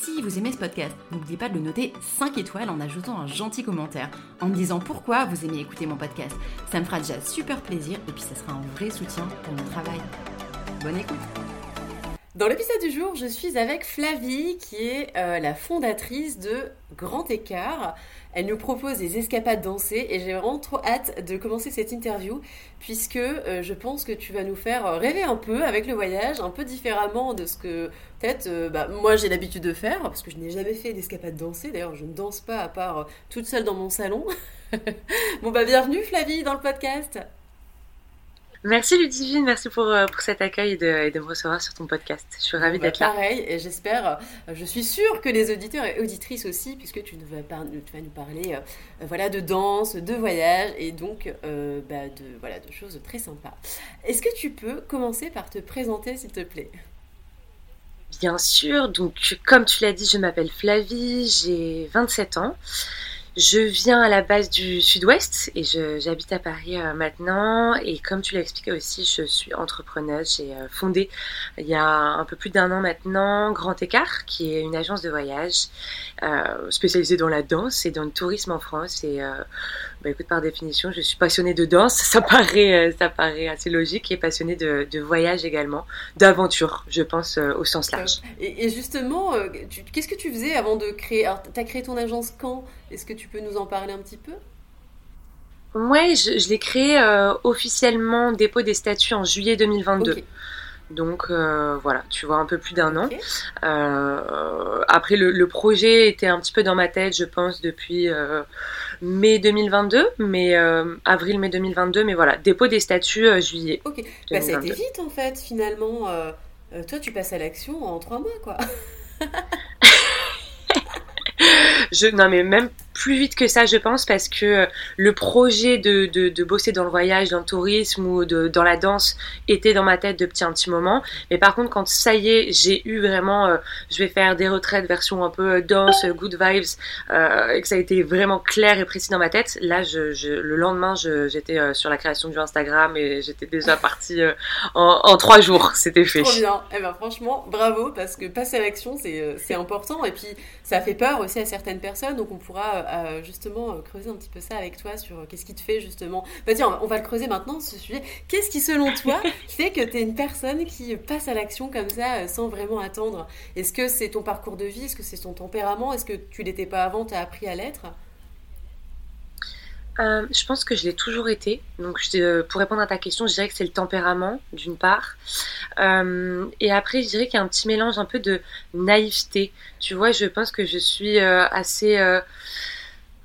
si vous aimez ce podcast, n'oubliez pas de le noter 5 étoiles en ajoutant un gentil commentaire, en me disant pourquoi vous aimez écouter mon podcast. Ça me fera déjà super plaisir et puis ça sera un vrai soutien pour mon travail. Bonne écoute Dans l'épisode du jour, je suis avec Flavie, qui est euh, la fondatrice de Grand Écart. Elle nous propose des escapades dansées et j'ai vraiment trop hâte de commencer cette interview puisque euh, je pense que tu vas nous faire rêver un peu avec le voyage, un peu différemment de ce que peut-être euh, bah, moi j'ai l'habitude de faire parce que je n'ai jamais fait d'escapade dansée. D'ailleurs, je ne danse pas à part toute seule dans mon salon. bon bah bienvenue Flavie dans le podcast. Merci Ludivine, merci pour, euh, pour cet accueil et de, de, me recevoir sur ton podcast. Je suis ravie bah, d'être là. Pareil, et j'espère, euh, je suis sûre que les auditeurs et auditrices aussi, puisque tu, vas, tu vas nous parler euh, voilà, de danse, de voyage et donc euh, bah, de, voilà, de choses très sympas. Est-ce que tu peux commencer par te présenter s'il te plaît? Bien sûr, donc comme tu l'as dit, je m'appelle Flavie, j'ai 27 ans. Je viens à la base du sud-ouest et j'habite à Paris euh, maintenant. Et comme tu l'as expliqué aussi, je suis entrepreneuse. J'ai euh, fondé il y a un peu plus d'un an maintenant Grand Écart, qui est une agence de voyage euh, spécialisée dans la danse et dans le tourisme en France. Et bah, écoute, par définition, je suis passionnée de danse. Ça paraît, euh, ça paraît assez logique et passionnée de, de voyage également, d'aventure, je pense, euh, au sens large. Et, et justement, qu'est-ce que tu faisais avant de créer Alors, tu as créé ton agence quand? Est-ce que tu peux nous en parler un petit peu? Ouais, je, je l'ai créé euh, officiellement dépôt des statuts en juillet 2022. Okay. Donc euh, voilà, tu vois, un peu plus d'un okay. an. Euh, après, le, le, projet était un petit peu dans ma tête, je pense, depuis euh, mai 2022, mais avril-mai 2022, mais voilà, dépôt des statuts juillet. Ok, bah, ça a été vite en fait, finalement. toi, tu passes à l'action en trois mois, quoi. je, non, mais même plus vite que ça, je pense, parce que le projet de, de, de, bosser dans le voyage, dans le tourisme ou de, dans la danse était dans ma tête depuis un petit moment. Mais par contre, quand ça y est, j'ai eu vraiment, euh, je vais faire des retraites version un peu danse, good vibes, euh, et que ça a été vraiment clair et précis dans ma tête, là, je, je, le lendemain, j'étais euh, sur la création du Instagram et j'étais déjà partie euh, en, en, trois jours. C'était fait. Trop bien. Eh ben, franchement, bravo, parce que passer à l'action, c'est important. Et puis, ça fait peur aussi à certaines personnes, donc on pourra euh, justement creuser un petit peu ça avec toi sur qu'est-ce qui te fait justement. Bah tiens, on va le creuser maintenant ce sujet. Qu'est-ce qui selon toi fait que tu es une personne qui passe à l'action comme ça sans vraiment attendre? Est-ce que c'est ton parcours de vie? Est-ce que c'est ton tempérament? Est-ce que tu l'étais pas avant? Tu as appris à l'être? Euh, je pense que je l'ai toujours été. Donc, je, pour répondre à ta question, je dirais que c'est le tempérament, d'une part. Euh, et après, je dirais qu'il y a un petit mélange un peu de naïveté. Tu vois, je pense que je suis euh, assez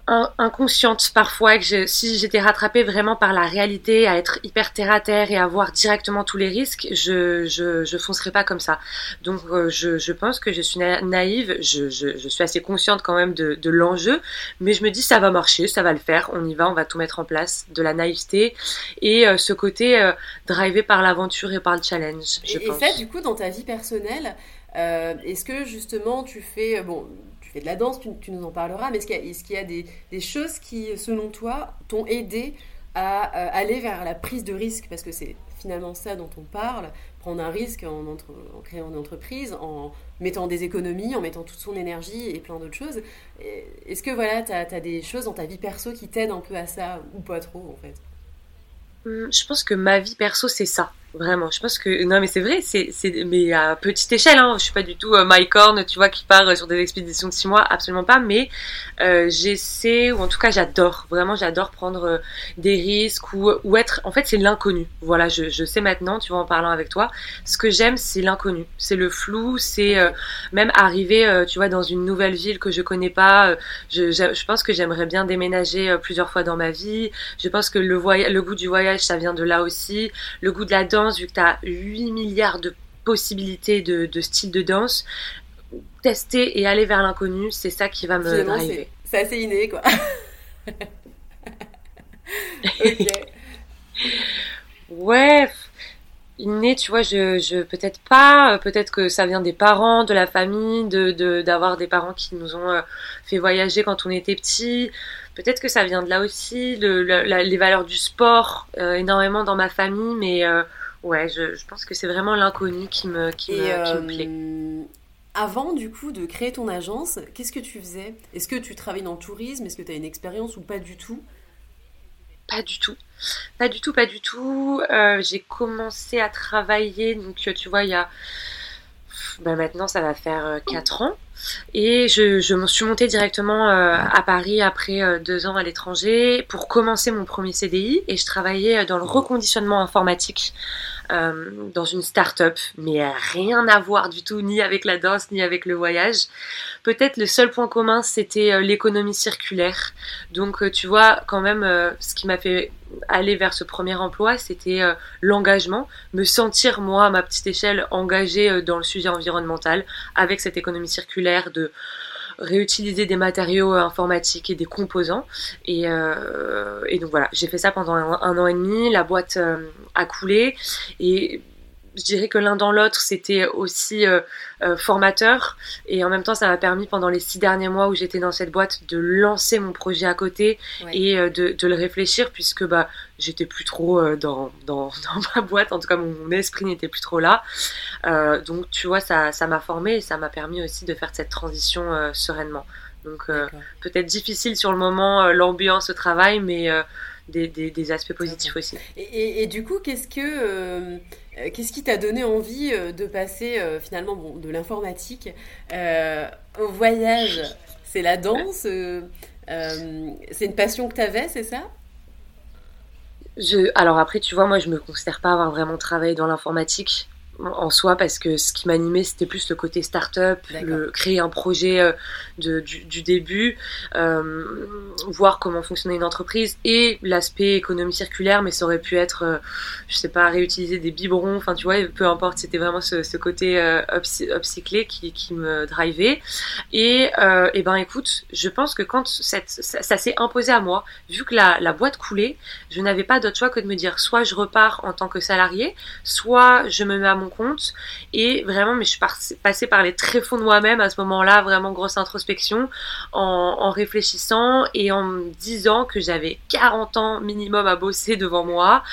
inconsciente parfois que je, si j'étais rattrapée vraiment par la réalité, à être hyper terre à terre et à voir directement tous les risques, je je, je foncerais pas comme ça. Donc euh, je, je pense que je suis naïve, je, je, je suis assez consciente quand même de, de l'enjeu, mais je me dis ça va marcher, ça va le faire, on y va, on va tout mettre en place, de la naïveté et euh, ce côté euh, drivé par l'aventure et par le challenge. Je et, pense. et ça du coup dans ta vie personnelle, euh, est-ce que justement tu fais bon tu fais de la danse, tu, nous en parleras, mais est-ce qu'il y a, des, choses qui, selon toi, t'ont aidé à euh, aller vers la prise de risque? Parce que c'est finalement ça dont on parle, prendre un risque en, créant une entreprise, en mettant des économies, en mettant toute son énergie et plein d'autres choses. Est-ce que voilà, tu as, as, des choses dans ta vie perso qui t'aident un peu à ça, ou pas trop en fait? Hum, Je pense que ma vie perso, c'est ça. Vraiment, je pense que non mais c'est vrai, c'est c'est mais à petite échelle. Hein. Je suis pas du tout euh, Mike Horn, tu vois, qui part sur des expéditions de six mois, absolument pas. Mais euh, j'essaie ou en tout cas j'adore, vraiment j'adore prendre euh, des risques ou ou être. En fait, c'est l'inconnu. Voilà, je, je sais maintenant, tu vois, en parlant avec toi, ce que j'aime, c'est l'inconnu, c'est le flou, c'est euh, même arriver, tu vois, dans une nouvelle ville que je connais pas. Je, je, je pense que j'aimerais bien déménager plusieurs fois dans ma vie. Je pense que le voyage, le goût du voyage, ça vient de là aussi. Le goût de la danse vu que tu as 8 milliards de possibilités de, de styles de danse, tester et aller vers l'inconnu, c'est ça qui va me driver. C'est assez inné, quoi. ok. Ouais, inné, tu vois, je, je peut-être pas, peut-être que ça vient des parents, de la famille, de d'avoir des parents qui nous ont euh, fait voyager quand on était petit. Peut-être que ça vient de là aussi, le, les valeurs du sport euh, énormément dans ma famille, mais euh, ouais, je, je, pense que c'est vraiment l'inconnu qui me, qui, me, qui me plaît. Euh, avant, du coup, de créer ton agence, qu'est-ce que tu faisais? Est-ce que tu travailles dans le tourisme? Est-ce que tu as une expérience ou pas du tout? Pas du tout. Pas du tout, pas du tout. Euh, j'ai commencé à travailler, donc tu vois, il y a ben maintenant ça va faire 4 euh, ans. Et je, je me suis montée directement euh, à Paris après euh, deux ans à l'étranger pour commencer mon premier CDI et je travaillais dans le reconditionnement informatique euh, dans une start-up, mais rien à voir du tout, ni avec la danse, ni avec le voyage. Peut-être le seul point commun, c'était euh, l'économie circulaire. Donc, euh, tu vois, quand même, ce qui m'a fait aller vers ce premier emploi, c'était l'engagement, me sentir moi à ma petite échelle engagée dans le sujet environnemental avec cette économie circulaire de réutiliser des matériaux euh, informatiques et des composants. Et, euh, et donc voilà, j'ai fait ça pendant un, an et demi. La boîte euh, a coulé et je dirais que l'un dans l'autre, c'était aussi euh, euh, formateur. Et en même temps, ça m'a permis pendant les six derniers mois où j'étais dans cette boîte de lancer mon projet à côté et euh, de, de, le réfléchir puisque bah, j'étais plus trop dans, dans, dans, ma boîte. En tout cas, mon, esprit n'était plus trop là. donc, tu vois, ça m'a formé et ça m'a permis aussi de faire cette transition sereinement. Donc, peut-être difficile sur le moment, l'ambiance au travail, mais des, des, des, aspects positifs aussi. Et, et, et, du coup, qu'est-ce que euh, qu'est-ce qui t'a donné envie euh, de passer euh, finalement bon, de l'informatique au voyage? C'est la danse C'est une passion que tu avais, c'est ça? Je, alors après, tu vois, moi, je me considère pas avoir vraiment travaillé dans l'informatique en soi parce que ce qui m'animait c'était plus le côté start-up, le, créer un projet euh, de, du, du, début, euh, voir comment fonctionnait une entreprise et l'aspect économie circulaire, mais ça aurait pu être, euh, je sais pas, réutiliser des biberons, enfin tu vois, peu importe, c'était vraiment ce, ce côté euh, upcyclé qui, qui me drivait. Et, euh, et ben écoute, je pense que quand cette, ça, ça s'est imposé à moi, vu que la, la boîte coulait, je n'avais pas d'autre choix que de me dire soit je repars en tant que salarié, soit je me mets à mon compte. Et vraiment, mais je suis passée par les tréfonds de moi-même à ce moment-là, vraiment grosse introspection, en, réfléchissant et en me disant que j'avais 40 ans minimum à bosser devant moi.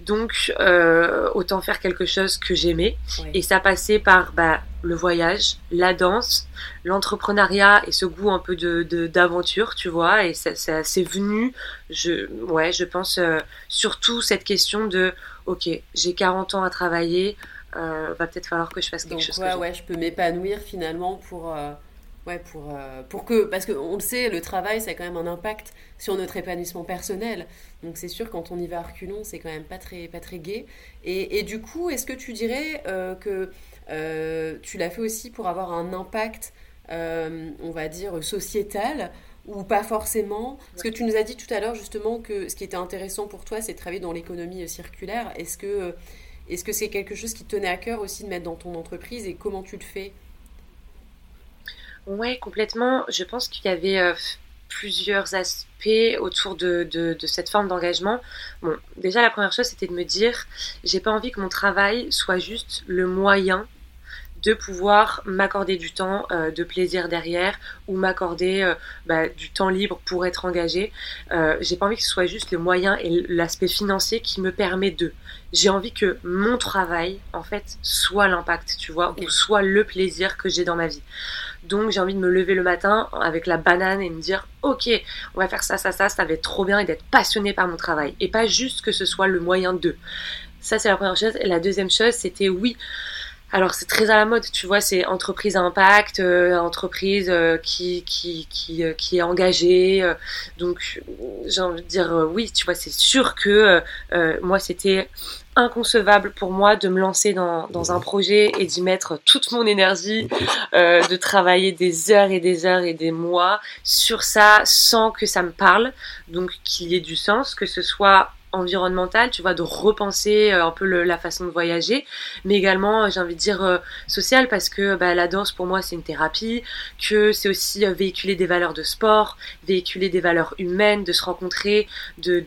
Donc, euh, autant faire quelque chose que j'aimais. Et ça passait par bah, le voyage, la danse, l'entrepreneuriat et ce goût un peu de d'aventure, tu vois. Et ça, ça c'est venu, je, ouais, je pense euh, surtout cette question de, ok, j'ai 40 ans à travailler, va peut-être falloir que je fasse quelque chose. Ouais, ouais, je peux m'épanouir finalement pour, euh, ouais, pour, euh, pour que, parce qu'on le sait, le travail, ça a quand même un impact sur notre épanouissement personnel. Donc c'est sûr, quand on y va à reculons, c'est quand même pas très, pas très gai. Et, et du coup, est-ce que tu dirais que tu l'as fait aussi pour avoir un impact, on va dire, sociétal ou pas forcément? Parce que tu nous as dit tout à l'heure justement que ce qui était intéressant pour toi, c'est de travailler dans l'économie circulaire. Est-ce que est-ce que c'est quelque chose qui te tenait à cœur aussi de mettre dans ton entreprise et comment tu le fais? Ouais, complètement. Je pense qu'il y avait euh, plusieurs aspects autour de, de, cette forme d'engagement. Bon, déjà la première chose c'était de me dire, j'ai pas envie que mon travail soit juste le moyen de pouvoir m'accorder du temps euh, de plaisir derrière ou m'accorder euh, bah, du temps libre pour être engagé. J'ai pas envie que ce soit juste le moyen et l'aspect financier qui me permet de. J'ai envie que mon travail, en fait, soit l'impact, tu vois, ou soit le plaisir que j'ai dans ma vie. Donc j'ai envie de me lever le matin avec la banane et me dire ok, on va faire ça, ça, ça, ça va être trop bien et d'être passionné par mon travail. Et pas juste que ce soit le moyen de Ça, c'est la première chose. Et la deuxième chose, c'était oui. Alors c'est très à la mode, tu vois, c'est entreprise à impact, euh, entreprise euh, qui qui qui, euh, qui est engagée. donc j'ai envie de dire oui, tu vois, c'est sûr que moi c'était inconcevable pour moi de me lancer dans, dans un projet et d'y mettre toute mon énergie, de travailler des heures et des heures et des mois sur ça sans que ça me parle, donc qu'il y ait du sens, que ce soit environnementale, tu vois, de repenser euh, un peu la façon de voyager, mais également, euh, j'ai envie de dire, euh, sociale, parce que bah, la danse, pour moi, c'est une thérapie, que c'est aussi véhiculer des valeurs de sport, véhiculer des valeurs humaines, de se rencontrer, de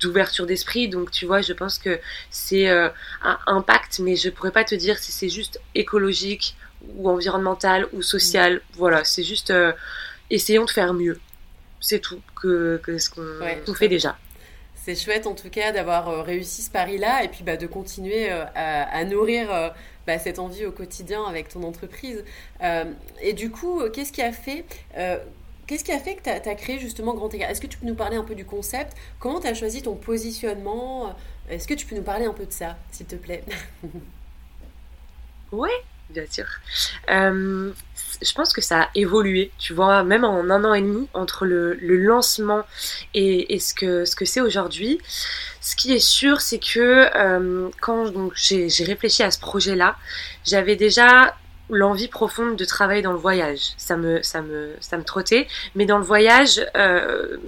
d'ouverture de, d'esprit. Donc, tu vois, je pense que c'est un impact, mais je pourrais pas te dire si c'est juste écologique ou environnemental ou social. Voilà, c'est juste essayons de faire mieux. C'est tout que, que ce qu'on fait déjà c'est chouette en tout cas d'avoir euh, réussi ce pari-là et puis bah, de continuer euh, à, nourrir euh, bah, cette envie au quotidien avec ton entreprise. et du coup, qu'est-ce qui a fait Qu'est-ce qui a fait que tu as, créé justement Grand Écart? Est-ce que tu peux nous parler un peu du concept? Comment tu as choisi ton positionnement? Est-ce que tu peux nous parler un peu de ça, s'il te plaît? Oui, bien sûr. Euh, je pense que ça a évolué, tu vois, même en un an et demi, entre le, lancement et, ce que ce que c'est aujourd'hui. Ce qui est sûr, c'est que euh, quand j'ai réfléchi à ce projet-là, j'avais déjà l'envie profonde de travailler dans le voyage. Ça me, ça me, ça me trottait, mais dans le voyage, euh,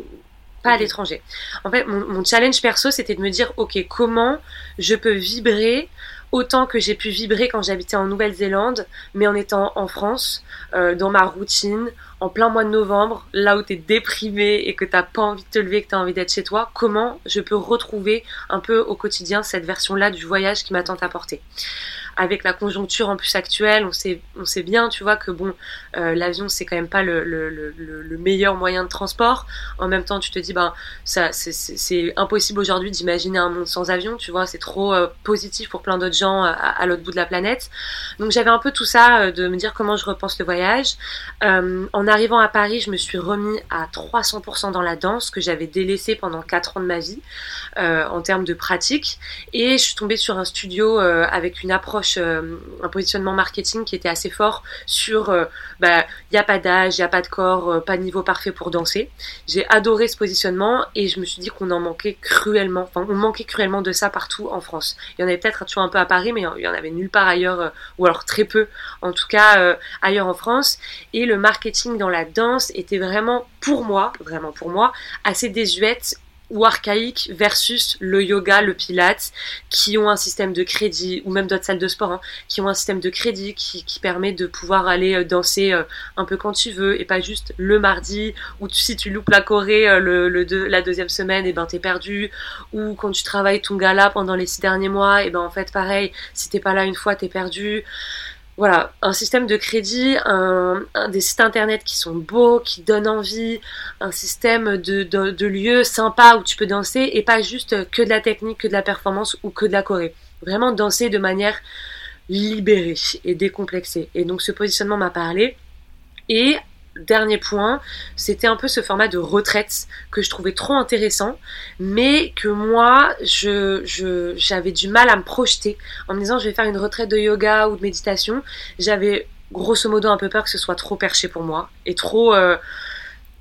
pas à l'étranger. En fait, mon, mon challenge perso, c'était de me dire, ok, comment je peux vibrer autant que j'ai pu vibrer quand j'habitais en Nouvelle-Zélande, mais en étant en France, euh, dans ma routine, en plein mois de novembre, là où tu es déprimé et que t'as pas envie de te lever, que tu as envie d'être chez toi, comment je peux retrouver un peu au quotidien cette version-là du voyage qui m'a tant apporté? Avec la conjoncture en plus actuelle, on sait, on sait bien, tu vois, que bon, euh, l'avion c'est quand même pas le, le, le, le, meilleur moyen de transport. En même temps, tu te dis, ben, ça, c'est impossible aujourd'hui d'imaginer un monde sans avion, tu vois, c'est trop euh, positif pour plein d'autres gens à, à l'autre bout de la planète. Donc j'avais un peu tout ça euh, de me dire comment je repense le voyage. en arrivant à Paris, je me suis remis à 300% dans la danse que j'avais délaissé pendant 4 ans de ma vie en termes de pratique, et je suis tombée sur un studio avec une approche euh, un positionnement marketing qui était assez fort sur il euh, bah, n'y a pas d'âge, il n'y a pas de corps, euh, pas de niveau parfait pour danser. J'ai adoré ce positionnement et je me suis dit qu'on en manquait cruellement, enfin on manquait cruellement de ça partout en France. Il y en avait peut-être un peu à Paris, mais il y en avait nulle part ailleurs, ou alors très peu, en tout cas ailleurs en France. Et le marketing dans la danse était vraiment pour moi, vraiment pour moi, assez désuète ou archaïque versus le yoga, le pilates, qui ont un système de crédit, ou même d'autres salles de sport, hein, qui ont un système de crédit qui, qui permet de pouvoir aller euh, danser euh, un peu quand tu veux, et pas juste le mardi, ou si tu loupes la Corée euh, le, le la deuxième semaine, et ben t'es perdu, ou quand tu travailles ton gala pendant les six derniers mois, et ben en fait pareil, si t'es pas là une fois, t'es perdu voilà, un système de crédit, des sites internet qui sont beaux, qui donnent envie, un système de, de, de, lieux sympas où tu peux danser et pas juste que de la technique, que de la performance ou que de la choré. Vraiment danser de manière libérée et décomplexée. Et donc ce positionnement m'a parlé. Et dernier point, c'était un peu ce format de retraite que je trouvais trop intéressant, mais que moi, je, j'avais du mal à me projeter en me disant je vais faire une retraite de yoga ou de méditation. J'avais grosso modo un peu peur que ce soit trop perché pour moi et trop... Euh,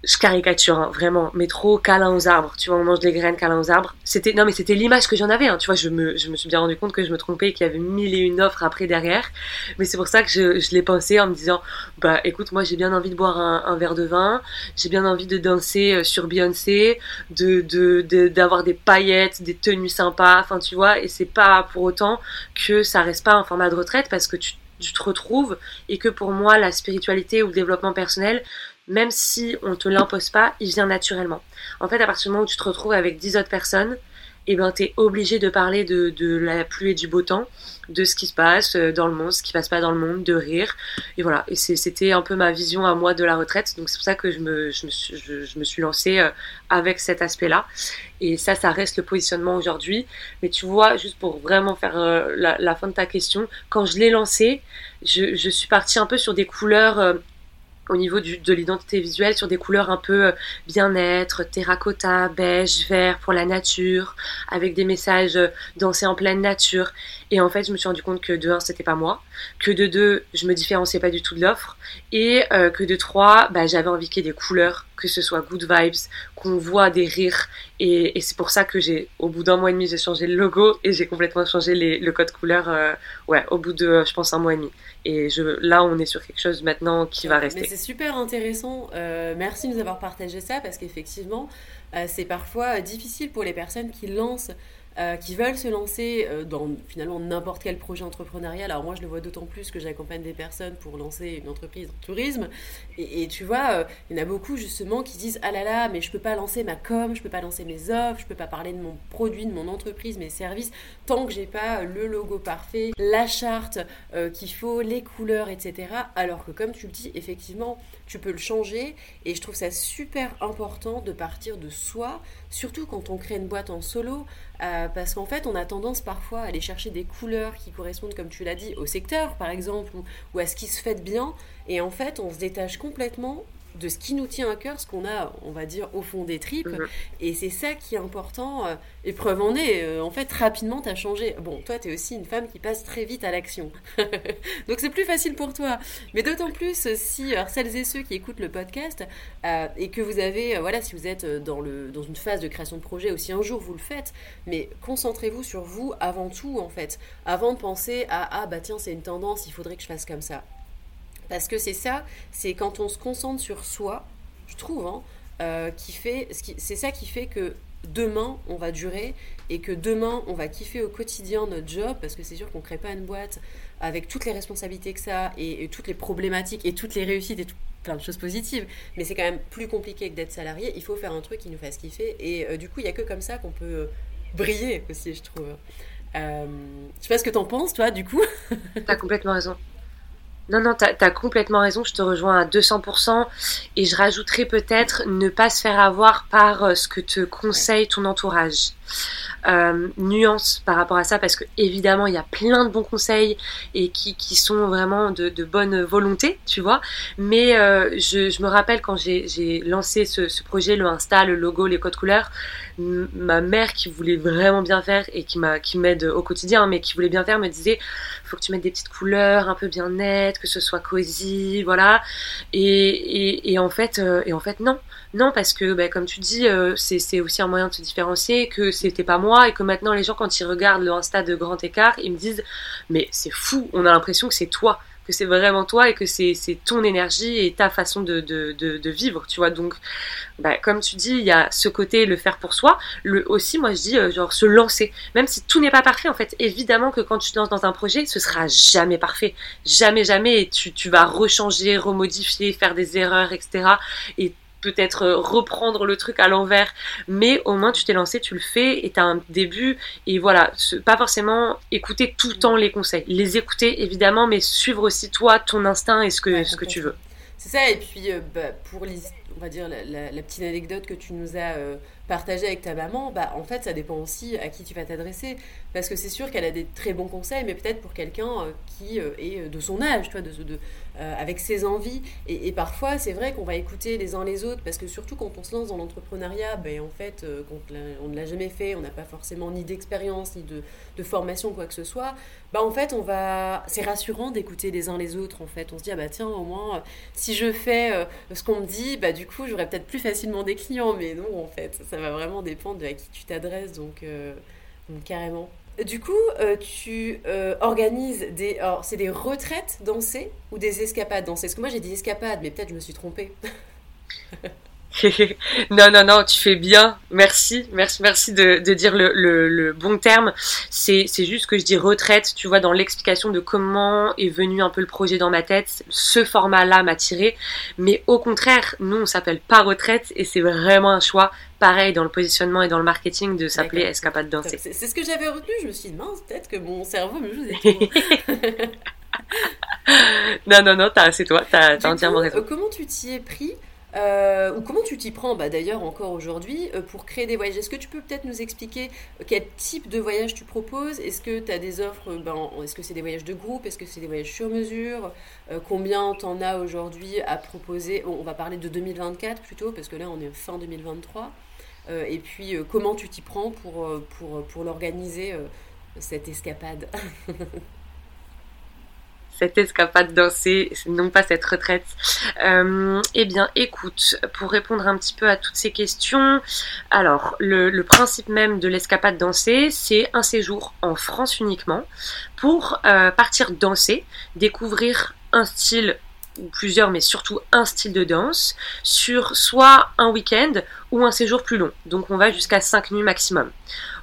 je caricature hein, vraiment, mais trop câlin aux arbres. Tu vois, on mange des graines câlin aux arbres. C'était non, mais c'était l'image que j'en avais. Hein. Tu vois, je me, je me suis bien rendu compte que je me trompais et qu'il y avait mille et une offres après derrière. Mais c'est pour ça que je, je l'ai pensé en me disant, bah écoute, moi j'ai bien envie de boire un, verre de vin, j'ai bien envie de danser euh, sur Beyoncé, de de d'avoir des paillettes, des tenues sympas. Enfin, tu vois, et c'est pas pour autant que ça reste pas un format de retraite parce que tu tu te retrouves et que pour moi la spiritualité ou le développement personnel même si on te l'impose pas, il vient naturellement. En fait, à partir du moment où tu te retrouves avec 10 autres personnes, eh ben, tu es obligé de parler de, de, la pluie et du beau temps, de ce qui se passe euh, dans le monde, ce qui passe pas dans le monde, de rire. Et voilà, et c'était un peu ma vision à moi de la retraite. Donc c'est pour ça que je me, je me, suis, je, me suis lancée euh, avec cet aspect-là. Et ça, ça reste le positionnement aujourd'hui. Mais tu vois, juste pour vraiment faire euh, la, la, fin de ta question, quand je l'ai lancé, je, je, suis partie un peu sur des couleurs au niveau du, de l'identité visuelle sur des couleurs un peu euh, bien-être, terracotta, beige, vert pour la nature, avec des messages euh, danser en pleine nature. Et en fait, je me suis rendu compte que de un, c'était pas moi, que de deux, je me différenciais pas du tout de l'offre, et euh, que de trois, bah, j'avais envie qu'il y ait des couleurs, que ce soit good vibes, qu'on voit des rires, et, c'est pour ça que j'ai, au bout d'un mois et demi, j'ai changé le logo et j'ai complètement changé le code couleur, ouais, au bout de, je pense, un mois et demi. Et là, on est sur quelque chose maintenant qui va rester. C'est super intéressant. Euh, merci de nous avoir partagé ça parce qu'effectivement, euh, c'est parfois difficile pour les personnes qui lancent euh, qui veulent se lancer euh, dans finalement n'importe quel projet entrepreneurial. Alors moi, je le vois d'autant plus que j'accompagne des personnes pour lancer une entreprise en tourisme. Et, tu vois, euh, il y en a beaucoup justement qui disent ah là là, mais je peux pas lancer ma com, je peux pas lancer mes offres, je peux pas parler de mon produit, de mon entreprise, mes services tant que j'ai pas le logo parfait, la charte qu'il faut, les couleurs, etc. Alors que comme tu le dis, effectivement, tu peux le changer. Et je trouve ça super important de partir de soi, surtout quand on crée une boîte en solo. Euh, parce qu'en fait, on a tendance parfois à aller chercher des couleurs qui correspondent, comme tu l'as dit, au secteur, par exemple, ou, à ce qui se fait bien. Et en fait, on se détache complètement de ce qui nous tient à cœur, ce qu'on a, on va dire, au fond des tripes. Mhm. Et c'est ça qui est important. Euh, et preuve en est, euh, en fait, rapidement, tu as changé. Bon, toi, tu es aussi une femme qui passe très vite à l'action. Donc, c'est plus facile pour toi. Mais d'autant plus si celles et ceux qui écoutent le podcast euh, et que vous avez, voilà, si vous êtes dans, le, dans une phase de création de projet, aussi un jour vous le faites, mais concentrez-vous sur vous avant tout, en fait. Avant de penser à, ah, bah tiens, c'est une tendance, il faudrait que je fasse comme ça. Parce que c'est ça, c'est quand on se concentre sur soi, je trouve, hein, euh, qui fait, c'est ça qui fait que demain on va durer et que demain on va kiffer au quotidien notre job parce que c'est sûr qu'on crée pas une boîte avec toutes les responsabilités que ça et, toutes les problématiques et toutes les réussites et plein de choses positives. Mais c'est quand même plus compliqué que d'être salarié. Il faut faire un truc qui nous fasse kiffer et euh, du coup il y a que comme ça qu'on peut briller aussi je trouve. Euh, je sais pas ce que t'en penses toi du coup. T'as complètement raison non, non, t'as as complètement raison, je te rejoins à 200%. Et je rajouterais peut-être ne pas se faire avoir par euh, ce que te conseille ton entourage. Euh, nuance par rapport à ça, parce que évidemment, il y a plein de bons conseils et qui, qui sont vraiment de, de bonne volonté, tu vois. Mais euh, je, je, me rappelle quand j'ai lancé ce, ce, projet, le Insta, le logo, les codes couleurs, ma mère qui voulait vraiment bien faire et qui m'a qui m'aide au quotidien, mais qui voulait bien faire, me disait faut que tu mettes des petites couleurs un peu bien nettes, que ce soit cosy, voilà. Et, et, et en fait, euh, et en fait non, non parce que bah, comme tu dis, euh, c'est aussi un moyen de se différencier, que c'était pas moi et que maintenant les gens quand ils regardent le Insta de grand écart, ils me disent mais c'est fou, on a l'impression que c'est toi que c'est vraiment toi et que c'est ton énergie et ta façon de, de, vivre, tu vois. Donc, bah, comme tu dis, il y a ce côté le faire pour soi. Le aussi, moi je dis euh, genre se lancer, même si tout n'est pas parfait. En fait, évidemment que quand tu te lances dans un projet, ce sera jamais parfait, jamais, jamais. Et tu, tu vas rechanger, remodifier, faire des erreurs, etc. Et peut-être euh, reprendre le truc à l'envers, mais au moins tu t'es lancé, tu le fais et tu as un début. Et voilà, pas forcément écouter tout le temps les conseils. Les écouter évidemment, mais suivre aussi toi, ton instinct et ce que, ce que tu veux. C'est ça, et puis euh, bah, pour on va dire la, petite anecdote que tu nous as euh, partagée avec ta maman, bah, en fait ça dépend aussi à qui tu vas t'adresser. Parce que c'est sûr qu'elle a des très bons conseils, mais peut-être pour quelqu'un qui est de son âge, toi, de, de, euh, avec ses envies. Et, parfois, c'est vrai qu'on va écouter les uns les autres, parce que surtout quand on se lance dans l'entrepreneuriat, ben, en fait, euh, on ne l'a jamais fait, on n'a pas forcément ni d'expérience, ni de, formation, quoi que ce soit, bah, en fait, on va... c'est rassurant d'écouter les uns les autres, en fait. On se dit, ah bah tiens, au moins, si je fais euh, ce qu'on me dit, bah du coup, j'aurai peut-être plus facilement des clients, mais non, en fait, ça va vraiment dépendre de à qui tu t'adresses, donc carrément. Du coup, euh, tu euh, organises des. C'est des retraites dansées ou des escapades dansées? Parce que moi, j'ai dit escapades, mais peut-être je me suis trompée. non, non, non, tu fais bien. Merci, merci, merci de, de dire le, le, le, bon terme. C'est, c'est juste que je dis retraite, tu vois, dans l'explication de comment est venu un peu le projet dans ma tête. Ce format-là m'a tiré. Mais au contraire, nous, on s'appelle pas retraite et c'est vraiment un choix. Pareil dans le positionnement et dans le marketing de s'appeler escapade dansée. C'est, c'est ce que j'avais retenu. Je me suis dit, mince, peut-être que mon cerveau me joue des non, non, non, c'est toi, t'as, as entièrement raison. Euh, comment tu t'y es pris Euh, ou comment tu t'y prends bah, d'ailleurs encore aujourd'hui euh, pour créer des voyages? Est-ce que tu peux peut-être nous expliquer euh, quel type de voyage tu proposes? Est-ce que tu as des offres ben, Est-ce que c'est des voyages de groupe? Est-ce que c'est des voyages sur mesure? Combien t'en as aujourd'hui à proposer? On va parler de 2024 plutôt parce que là on est fin 2023. et puis comment tu t'y prends pour, pour, pour l'organiser cette escapade? cette escapade dansée, non pas cette retraite. Euh, eh bien, écoute, pour répondre un petit peu à toutes ces questions, alors le, principe même de l'escapade dansée, c'est un séjour en France uniquement pour euh, partir danser, découvrir un style ou plusieurs, mais surtout un style de danse, sur soit un week-end ou un séjour plus long. Donc on va jusqu'à 5 nuits maximum.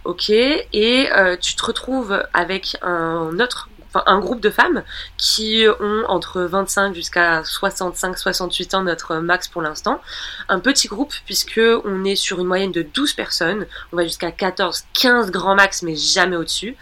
Ok, et euh, tu te retrouves avec un autre un groupe de femmes qui ont entre 25 jusqu'à 65-68 ans notre max pour l'instant. Un petit groupe puisque on est sur une moyenne de 12 personnes. On va jusqu'à 14-15 grands max mais jamais au-dessus.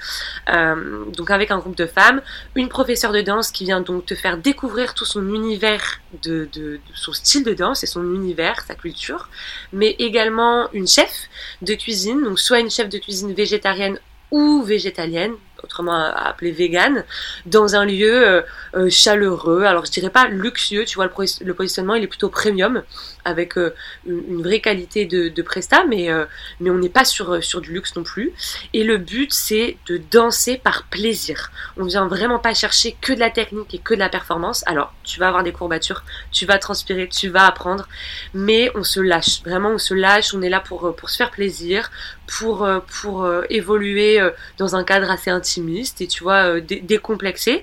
Euh, donc avec un groupe de femmes, une professeure de danse qui vient donc te faire découvrir tout son univers de, de son style de danse et son univers, sa culture, mais également une chef de cuisine, donc soit une chef de cuisine végétarienne ou végétalienne, autrement appelé vegan, dans un lieu euh, euh, chaleureux. Alors je dirais pas luxueux, tu vois, le, positionnement il est plutôt premium, avec euh, une, vraie qualité de, de presta, mais, mais on n'est pas sur, sur du luxe non plus. Et le but c'est de danser par plaisir. On vient vraiment pas chercher que de la technique et que de la performance. Alors tu vas avoir des courbatures, tu vas transpirer, tu vas apprendre, mais on se lâche, vraiment on se lâche, on est là pour, pour se faire plaisir, pour, pour évoluer dans un cadre assez intime et tu vois euh, décomplexé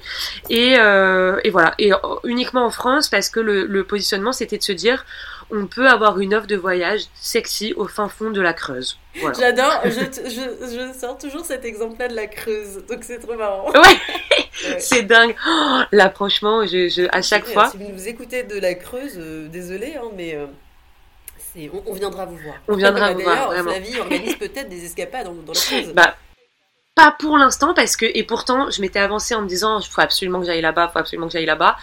et, euh, et, voilà et uniquement en France parce que le, positionnement c'était de se dire on peut avoir une offre de voyage sexy au fin fond de la Creuse. J'adore, je, je, je, sors toujours cet exemple-là de la Creuse, donc c'est trop marrant. Ouais, c'est dingue. Oh, là, franchement, je, à chaque fois. Si vous nous écoutez de la Creuse, euh, désolé, hein, mais on, on, viendra vous voir. On viendra vous voir. Flavie organise peut-être des escapades dans, dans la Creuse. Bah, pas pour l'instant parce que et pourtant je m'étais avancée en me disant il faut absolument que j'aille là-bas, faut absolument que j'aille là-bas.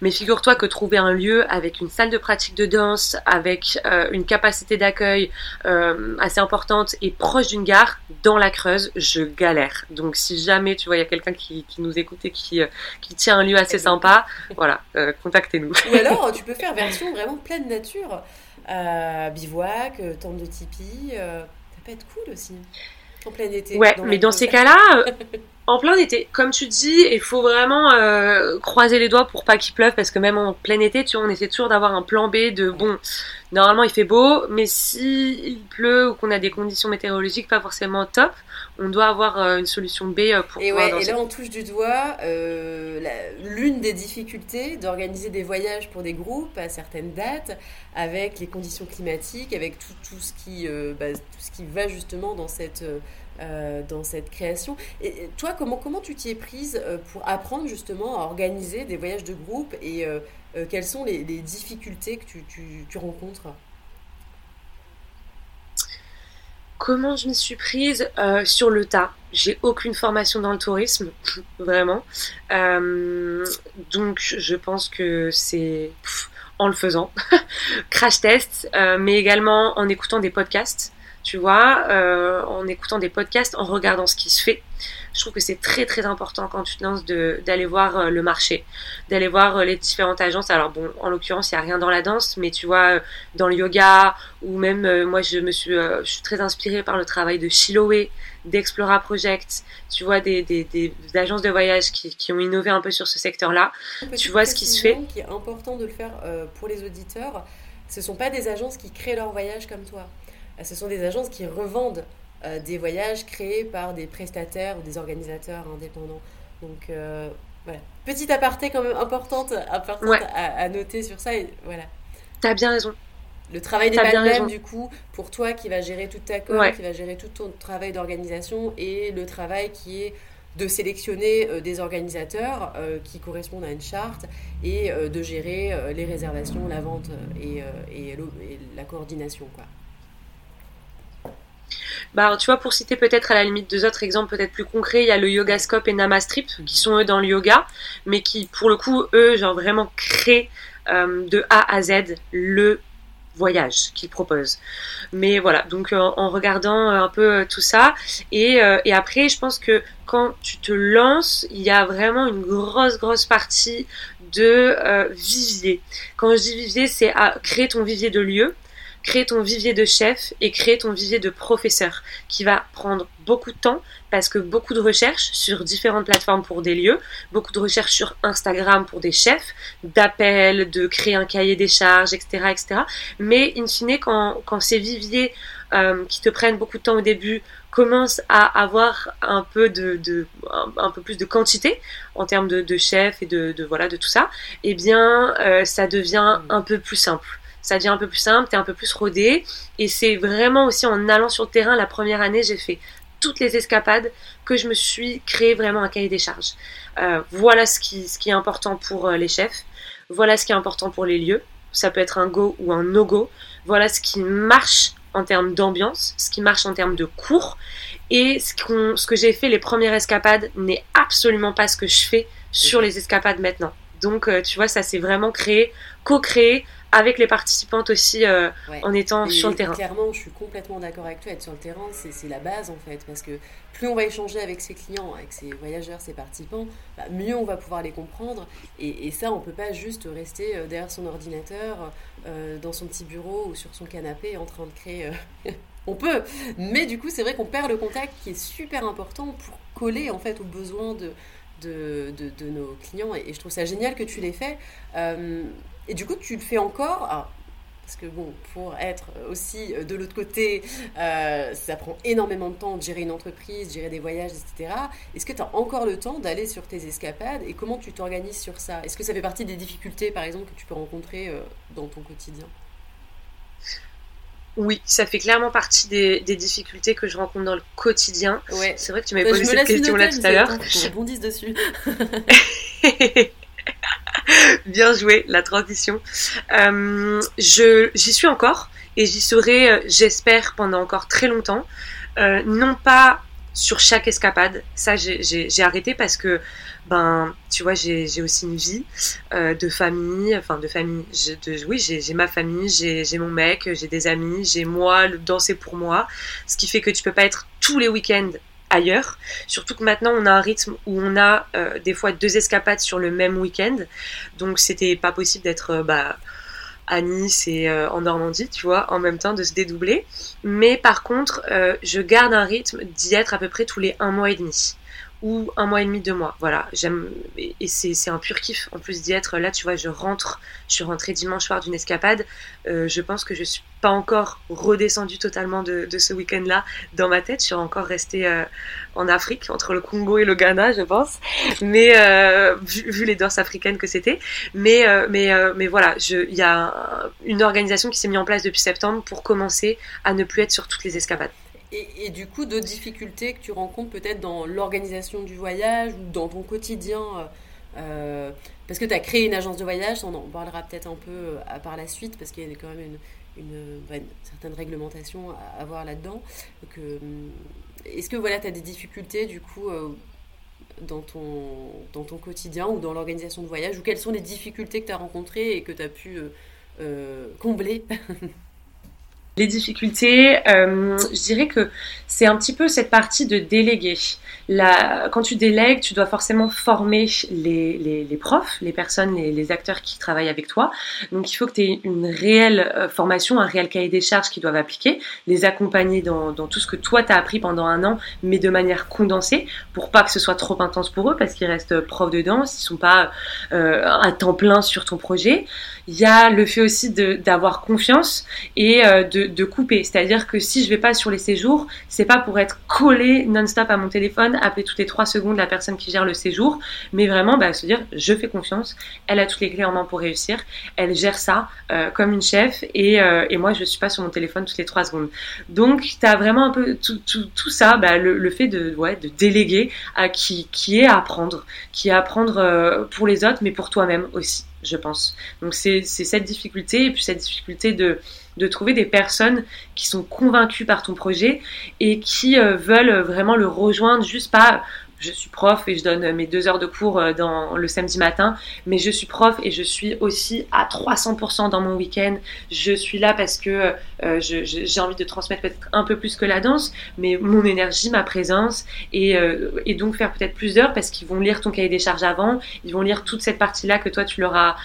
Mais figure-toi que trouver un lieu avec une salle de pratique de danse, avec euh, une capacité d'accueil euh, assez importante et proche d'une gare dans la Creuse, je galère. Donc si jamais tu vois il y a quelqu'un qui, qui, nous écoute et qui, euh, qui tient un lieu assez sympa, voilà, contactez-nous. Ou alors tu peux faire version vraiment pleine nature, bivouac, tente de tipi, ça peut être cool aussi. En plein été. Ouais, mais dans ces cas-là, euh, en plein été, comme tu dis, il faut vraiment euh, croiser les doigts pour pas qu'il pleuve parce que même en plein été, tu vois, on essaie toujours d'avoir un plan B de bon, normalement il fait beau, mais si il pleut ou qu'on a des conditions météorologiques pas forcément top, on doit avoir euh, une solution B pour et ouais, Et là, on touche du doigt l'une des difficultés d'organiser des voyages pour des groupes à certaines dates, avec les conditions climatiques, avec tout, tout ce qui, bah, tout ce qui va justement dans cette euh, dans cette création. Et toi, comment, comment tu t'y es prise euh, pour apprendre justement à organiser des voyages de groupe et euh, quelles sont les, difficultés que tu, tu, rencontres? Comment je m'y suis prise sur le tas J'ai aucune formation dans le tourisme, vraiment. donc je pense que c'est en le faisant. Crash test, mais également en écoutant des podcasts tu vois, euh, en écoutant des podcasts, en regardant ce qui se fait. Je trouve que c'est très très important quand tu te lances d'aller voir euh, le marché, d'aller voir euh, les différentes agences. Alors bon, en l'occurrence, il n'y a rien dans la danse, mais tu vois, dans le yoga, ou même moi je me suis, je suis très inspirée par le travail de Chiloé, d'Explora Project, tu vois, des, des, des, agences de voyage qui, qui, ont innové un peu sur ce secteur-là. Tu vois ce qui se fait. qui est important de le faire pour les auditeurs, ce ne sont pas des agences qui créent leur voyage comme toi. Euh, ce sont des agences qui revendent euh, des voyages créés par des prestataires ou des organisateurs indépendants. Donc euh, voilà, petite aparté quand même importante, importante à, noter sur ça. Et, voilà. T'as bien raison. Le travail n'est pas le même du coup pour toi qui va gérer toute ta com, qui va gérer tout ton travail d'organisation et le travail qui est de sélectionner des organisateurs qui correspondent à une charte et de gérer les réservations, la vente et, et, et la coordination. Quoi. Bah, tu vois, pour citer peut-être à la limite deux autres exemples peut-être plus concrets, il y a le Yogascope et Namastrip qui sont eux dans le yoga, mais qui pour le coup, eux, genre vraiment créent euh, de A à Z le voyage qu'il propose. Mais voilà, donc en regardant un peu tout ça, et, et après, je pense que quand tu te lances, il y a vraiment une grosse, grosse partie de vivier. Quand je dis vivier, c'est à créer ton vivier de lieu créer ton vivier de chef et créer ton vivier de professeur qui va prendre beaucoup de temps parce que beaucoup de recherches sur différentes plateformes pour des lieux, beaucoup de recherches sur Instagram pour des chefs, d'appels, de créer un cahier des charges, etc. etc. Mais in fine, quand, quand ces viviers euh, qui te prennent beaucoup de temps au début commencent à avoir un peu de, de un, peu plus de quantité en termes de, de chefs et de, de, voilà de tout ça, eh bien euh, ça devient un peu plus simple ça devient un peu plus simple, t'es un peu plus rodé. Et c'est vraiment aussi en allant sur le terrain, la première année, j'ai fait toutes les escapades que je me suis créé vraiment un cahier des charges. Euh, voilà ce qui, ce qui est important pour euh, les chefs. Voilà ce qui est important pour les lieux. Ça peut être un go ou un no-go. Voilà ce qui marche en termes d'ambiance, ce qui marche en termes de cours. Et ce, ce que j'ai fait les premières escapades n'est absolument pas ce que je fais sur les escapades maintenant. Donc, euh, tu vois, ça s'est vraiment créé, co-créé avec les participantes aussi euh, en étant sur le terrain. Clairement, je suis complètement d'accord avec toi. Être sur le terrain, c'est la base en fait, parce que plus on va échanger avec ses clients, avec ses voyageurs, ses participants, bah, mieux on va pouvoir les comprendre. Et, ça, on peut pas juste rester euh, derrière son ordinateur, euh, dans son petit bureau ou sur son canapé en train de créer. on peut, mais du coup, c'est vrai qu'on perd le contact qui est super important pour coller en fait aux besoins de, de, nos clients et, je trouve ça génial que tu l'aies fait. Et du coup, tu le fais encore. parce que bon, pour être aussi euh, de l'autre côté, euh, ça prend énormément de temps de gérer une entreprise, de gérer des voyages, etc. Est-ce que tu as encore le temps d'aller sur tes escapades et comment tu t'organises sur ça? Est-ce que ça fait partie des difficultés, par exemple, que tu peux rencontrer euh, dans ton quotidien? Oui, ça fait clairement partie des, difficultés que je rencontre dans le quotidien. Ouais. C'est vrai que tu m'avais bah, posé cette question-là tout à l'heure. Je rebondisse dessus. Bien joué, la transition. Euh, je, j'y suis encore et j'y serai, euh, j'espère, pendant encore très longtemps. Euh, non pas sur chaque escapade, ça j'ai, arrêté parce que, ben, tu vois, j'ai, aussi une vie de famille, enfin de famille. De, oui, j'ai, ma famille, j'ai, mon mec, j'ai des amis, j'ai moi, le danser pour moi, ce qui fait que tu peux pas être tous les week-ends ailleurs. Surtout que maintenant, on a un rythme où on a euh, des fois deux escapades sur le même week-end. Donc, c'était pas possible d'être euh, bah, à Nice et euh, en Normandie, tu vois, en même temps, de se dédoubler. Mais par contre, je garde un rythme d'y être à peu près tous les un mois et demi ou un mois et demi, deux mois. Voilà, j'aime et c'est un pur kiff. En plus d'y être là, tu vois, je rentre, je suis rentrée dimanche soir d'une escapade. Euh, je pense que je suis pas encore redescendue totalement de, de ce week-end-là dans ma tête. Je suis encore restée euh, en Afrique entre le Congo et le Ghana, je pense. Mais euh, vu, les danses africaines que c'était, mais mais mais voilà, il y a une organisation qui s'est mise en place depuis septembre pour commencer à ne plus être sur toutes les escapades. Et, du coup, d'autres difficultés que tu rencontres peut-être dans l'organisation du voyage ou dans ton quotidien euh, euh, Parce que tu as créé une agence de voyage, on en parlera peut-être un peu euh, par la suite, parce qu'il y a quand même une, certaine réglementation à avoir là-dedans. Est-ce que voilà, tu as des difficultés du coup dans, ton, dans ton quotidien ou dans l'organisation de voyage Ou quelles sont les difficultés que tu as rencontrées et que tu as pu combler? Les difficultés, euh, je dirais que c'est un petit peu cette partie de déléguer. Quand tu délègues, tu dois forcément former les, profs, les personnes, les, les, acteurs qui travaillent avec toi. Donc il faut que tu aies une réelle euh, formation, un réel cahier des charges qu'ils doivent appliquer, les accompagner dans, tout ce que toi tu as appris pendant un an, mais de manière condensée, pour pas que ce soit trop intense pour eux, parce qu'ils restent profs de danse, ils sont pas euh, à temps plein sur ton projet. Il y a le fait aussi d'avoir confiance et euh, de de, couper. C'est-à-dire que si je vais pas sur les séjours, c'est pas pour être collé non-stop à mon téléphone, appeler toutes les trois secondes la personne qui gère le séjour, mais vraiment bah, se dire je fais confiance, elle a toutes les clés en main pour réussir, elle gère ça euh, comme une chef et, euh, et, moi je suis pas sur mon téléphone toutes les trois secondes. Donc tu as vraiment un peu tout, tout, tout ça, bah, le, fait de, ouais, de déléguer à qui, qui est à apprendre, qui est à apprendre euh, pour les autres mais pour toi-même aussi je pense. Donc c'est cette difficulté et puis cette difficulté de trouver des personnes qui sont convaincues par ton projet et qui euh, veulent vraiment le rejoindre juste pas je suis prof et je donne mes deux heures de cours euh, dans le samedi matin, mais je suis prof et je suis aussi à 300% dans mon week-end. Je suis là parce que euh, j'ai envie de transmettre peut-être un peu plus que la danse, mais mon énergie, ma présence, et, euh, et donc faire peut-être plus d'heures parce qu'ils vont lire ton cahier des charges avant, ils vont lire toute cette partie-là que toi tu leur as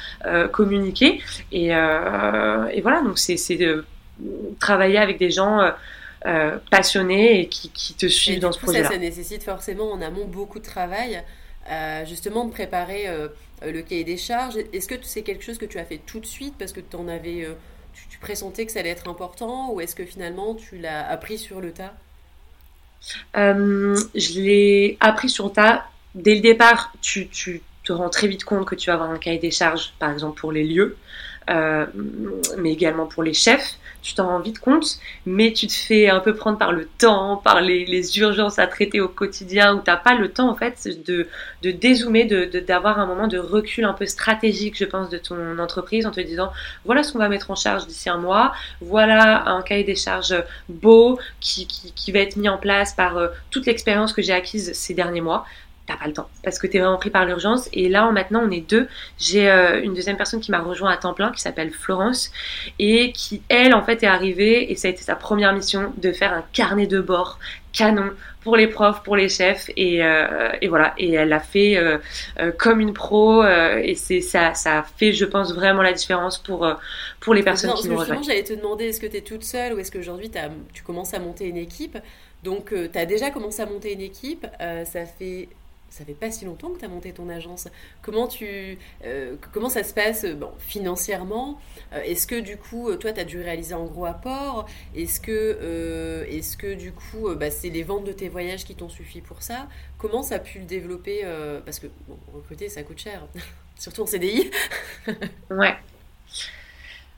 communiqué, et, et, voilà, donc c'est de travailler avec des gens euh, passionnés et qui, te suivent dans ce projet-là. Ça, ça nécessite forcément en amont beaucoup de travail, euh, justement de préparer euh, le cahier des charges. Est-ce que c'est quelque chose que tu as fait tout de suite parce que en avais, tu, pressentais que ça allait être important ou est-ce que finalement tu l'as appris sur le tas? Je l'ai appris sur le tas. Dès le départ, tu, tu te rends très vite compte que tu vas avoir un cahier des charges, par exemple pour les lieux. Euh, mais également pour les chefs. Tu t'en rends vite compte, mais tu te fais un peu prendre par le temps, par les, urgences à traiter au quotidien, où tu n'as pas le temps en fait de, de dézoomer, d'avoir de, un moment de recul un peu stratégique, je pense, de ton entreprise en te disant voilà ce qu'on va mettre en charge d'ici un mois, voilà un cahier des charges beau qui, qui, qui va être mis en place par euh, toute l'expérience que j'ai acquise ces derniers mois t'as pas le temps parce que t'es vraiment pris par l'urgence. Et là, maintenant, on est deux. J'ai euh, une deuxième personne qui m'a rejoint à temps plein qui s'appelle Florence et qui, elle, en fait, est arrivée et ça a été sa première mission de faire un carnet de bord canon pour les profs, pour les chefs et, euh, et voilà. Et elle l'a fait euh, comme une pro et c'est ça, ça fait, je pense, vraiment la différence pour pour les personnes qui nous rejoignent. J'allais te demander, est-ce que tu es toute seule ou est-ce qu'aujourd'hui tu commences à monter une équipe? Donc, tu as déjà commencé à monter une équipe. ça fait ça fait pas si longtemps que tu as monté ton agence. Comment, tu, euh, comment ça se passe euh, bon, financièrement? Euh, Est-ce que du coup, toi, tu as dû réaliser un gros apport? Est-ce que, est que du coup, bah, c'est les ventes de tes voyages qui t'ont suffi pour ça? Comment ça a pu le développer Parce que bon, recruter, ça coûte cher, surtout en CDI. ouais.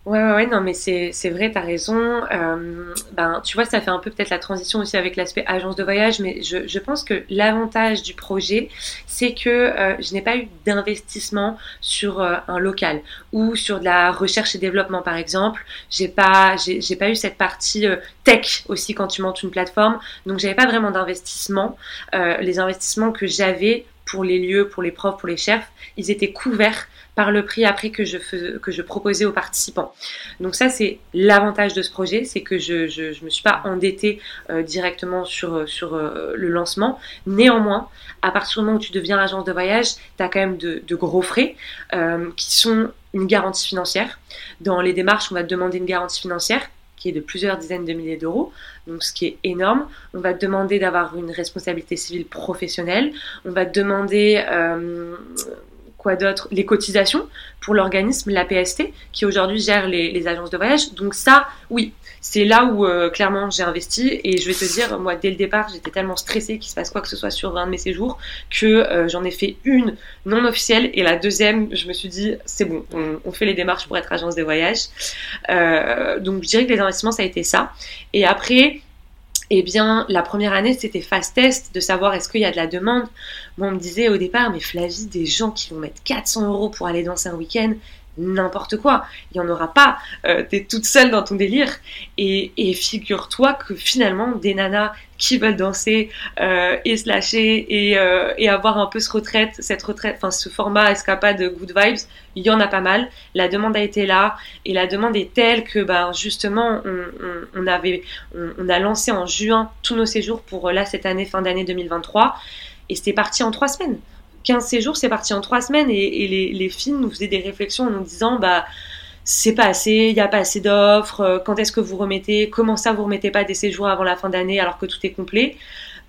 Ouais, ouais, ouais, non, mais c'est, vrai, t'as raison. Euh, ben, tu vois, ça fait un peu peut-être la transition aussi avec l'aspect agence de voyage, mais je, je pense que l'avantage du projet, c'est que euh, je n'ai pas eu d'investissement sur euh, un local ou sur de la recherche et développement, par exemple. J'ai pas, j'ai, pas eu cette partie tech aussi quand tu montes une plateforme, donc j'avais pas vraiment d'investissement. Les investissements que j'avais pour les lieux, pour les profs, pour les chefs, ils étaient couverts par le prix après que je, que je proposais aux participants. Donc ça, c'est l'avantage de ce projet, c'est que je ne me suis pas endettée euh, directement sur, sur euh, le lancement. Néanmoins, à partir du moment où tu deviens agence de voyage, tu as quand même de, gros frais euh, qui sont une garantie financière. Dans les démarches, on va te demander une garantie financière qui est de plusieurs dizaines de milliers d'euros, donc ce qui est énorme. On va demander d'avoir une responsabilité civile professionnelle. On va demander quoi d'autre Les cotisations pour l'organisme, la PST, qui aujourd'hui gère les, agences de voyage. Donc ça, oui, c'est là où euh, clairement j'ai investi. Et je vais te dire, moi, dès le départ, j'étais tellement stressée qu'il se passe quoi que ce soit sur un de mes séjours que euh, j'en ai fait une non officielle. Et la deuxième, je me suis dit, c'est bon, on, fait les démarches pour être agence de voyage. Euh, donc je dirais que les investissements, ça a été ça. Et après, eh bien, la première année, c'était fast test de savoir est-ce qu'il y a de la demande. Moi, on me disait au départ, mais Flavie, des gens qui vont mettre 400 euros pour aller danser un week-end, n'importe quoi. Il n'y en aura pas. Euh, tu es toute seule dans ton délire. Et, figure-toi que finalement, des nanas qui veulent danser euh, et se lâcher et, euh, et, avoir un peu ce retraite, cette retraite, enfin ce format escapade de good vibes, il y en a pas mal. La demande a été là et la demande est telle que ben justement on, avait on, a lancé en juin tous nos séjours pour là cette année fin d'année 2023 et c'était parti en trois semaines. 15 séjours, c'est parti en 3 semaines et, les, les, filles nous faisaient des réflexions en nous disant bah c'est pas assez, il n'y a pas assez d'offres, euh, quand est-ce que vous remettez, comment ça vous remettez pas des séjours avant la fin d'année alors que tout est complet.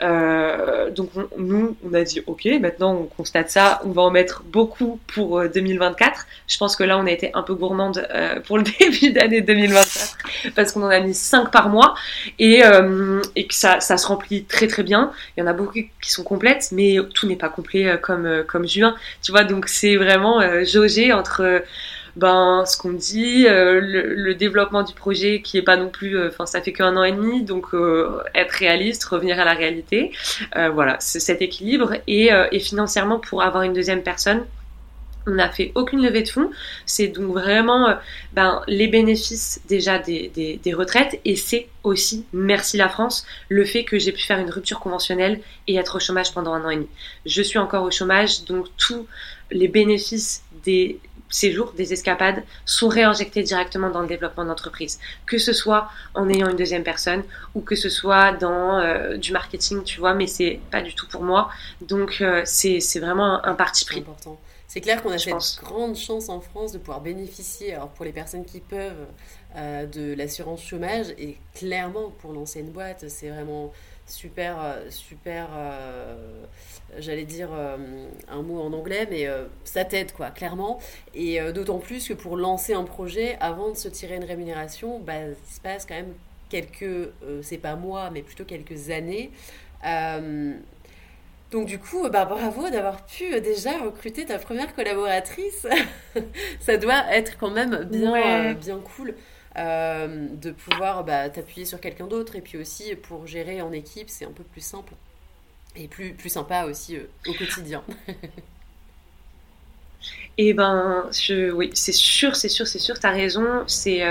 Euh, donc nous, on a dit ok, maintenant on constate ça, on va en mettre beaucoup pour 2024. Euh, Je pense que là, on a été un peu gourmande euh, pour le début d'année 2024 parce qu'on en a mis 5 par mois et, et que ça, ça, se remplit très très bien. Il y en a beaucoup qui sont complètes, mais tout n'est pas complet comme, comme juin. Tu vois, donc c'est vraiment jaugé entre ben ce qu'on dit, euh, le, développement du projet qui est pas non plus, euh, enfin ça fait qu'un an et demi, donc euh, être réaliste, revenir à la réalité, voilà, cet équilibre et, et, financièrement pour avoir une deuxième personne, On n'a fait aucune levée de fonds. C'est donc vraiment euh, ben, les bénéfices déjà des, des, retraites et c'est aussi, merci la France, le fait que j'ai pu faire une rupture conventionnelle et être au chômage pendant un an et demi. Je suis encore au chômage, donc tous les bénéfices des séjours, des escapades, sont réinjectés directement dans le développement d'entreprise. Que ce soit en ayant une deuxième personne ou que ce soit dans euh, du marketing, tu vois, mais c'est pas du tout pour moi. Donc euh, c'est vraiment un, parti pris. Important. C'est clair qu'on a cette grande chance en France de pouvoir bénéficier, alors pour les personnes qui peuvent, euh, de l'assurance chômage. Et clairement, pour lancer une boîte, c'est vraiment super, euh, super, euh, j'allais dire un mot en anglais, mais ça t'aide, quoi, clairement. Et d'autant plus que pour lancer un projet, avant de se tirer une rémunération, bah, il se passe quand même quelques, c'est pas mois, mais plutôt quelques années. Donc du coup, bah, bravo d'avoir pu euh, déjà recruter ta première collaboratrice. ça doit être quand même bien, euh, bien cool euh, de pouvoir bah, t'appuyer sur quelqu'un d'autre. Et puis aussi, pour gérer en équipe, c'est un peu plus simple. Et plus, plus sympa aussi au quotidien. Et eh ben, oui, c'est sûr, c'est sûr, c'est sûr, tu as raison. C'est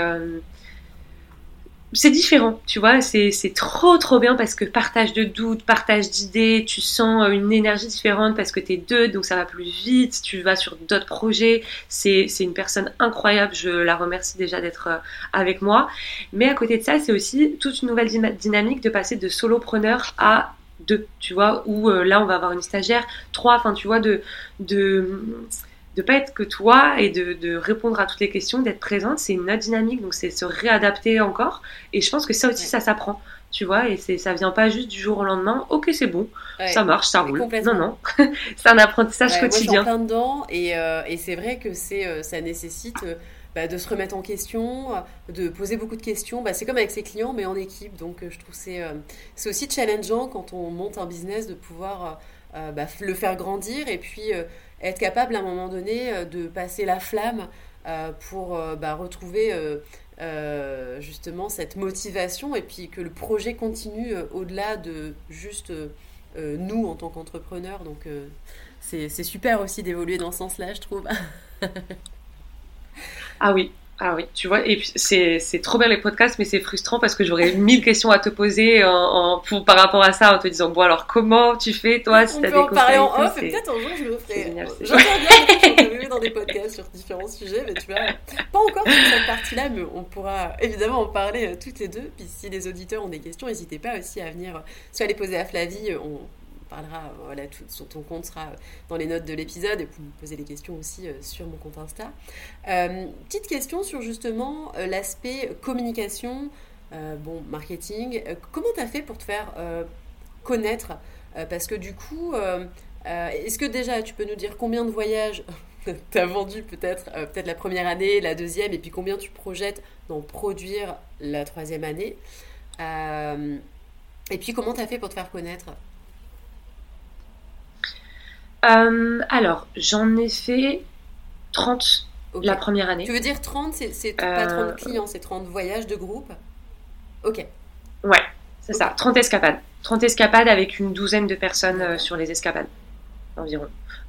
c'est différent, tu vois, c'est trop trop bien parce que partage de doutes, partage d'idées, tu sens euh, une énergie différente parce que tu es deux, donc ça va plus vite, tu vas sur d'autres projets, c'est une personne incroyable, je la remercie déjà d'être euh, avec moi. Mais à côté de ça, c'est aussi toute une nouvelle dynamique de passer de solopreneur à deux, tu vois, où euh, là on va avoir une stagiaire, trois, enfin tu vois, de de pas être que toi et de, répondre à toutes les questions, d'être présente, c'est une autre dynamique, donc c'est se réadapter encore. Et je pense que ça aussi, ça s'apprend, tu vois, et c'est ça vient pas juste du jour au lendemain. Ok, c'est bon, ça marche, ça roule. Non, non, c'est un apprentissage quotidien. Moi, plein dedans, et, euh, et c'est vrai que c'est euh, ça nécessite. Euh, bah, de se remettre en question, de poser beaucoup de questions. Bah, c'est comme avec ses clients, mais en équipe. Donc, je trouve c'est c'est aussi challengeant quand on monte un business de pouvoir bah, le faire grandir et puis être capable à un moment donné euh, de passer la flamme euh, pour euh, bah, retrouver justement cette motivation et puis que le projet continue au-delà de juste nous en tant qu'entrepreneurs. Donc c'est super aussi d'évoluer dans ce sens-là, je trouve. ah oui, ah oui, tu vois, et puis c'est trop bien les podcasts, mais c'est frustrant parce que j'aurais mille questions à te poser en, pour, par rapport à ça en te disant, bon alors comment tu fais toi si tu as des conseils parler en off et peut-être un jour je le ferai. J'entends bien dans des podcasts sur différents sujets, mais tu vois, pas encore sur cette partie-là, mais on pourra évidemment en parler euh, toutes les deux. Puis si les auditeurs ont des questions, n'hésitez pas aussi à venir euh, soit les poser à Flavie, on, parlera, voilà, tout, sur ton compte sera dans les notes de l'épisode et vous me poser des questions aussi euh, sur mon compte Insta. Euh, petite question sur justement euh, l'aspect communication, bon, marketing. comment tu as fait pour te faire connaître? Parce que du coup, est-ce que déjà tu peux nous dire combien de voyages tu as vendu peut-être peut-être la première année, la deuxième, et puis combien tu projettes d'en produire la troisième année? Et puis comment tu as fait pour te faire connaître? Euh, alors, j'en ai fait 30 la première année. Tu veux dire 30, c'est pas 30 euh, clients, c'est 30 voyages de groupe? Ok. Ouais, c'est ça, 30 escapades. 30 escapades avec une douzaine de personnes euh, sur les escapades, environ.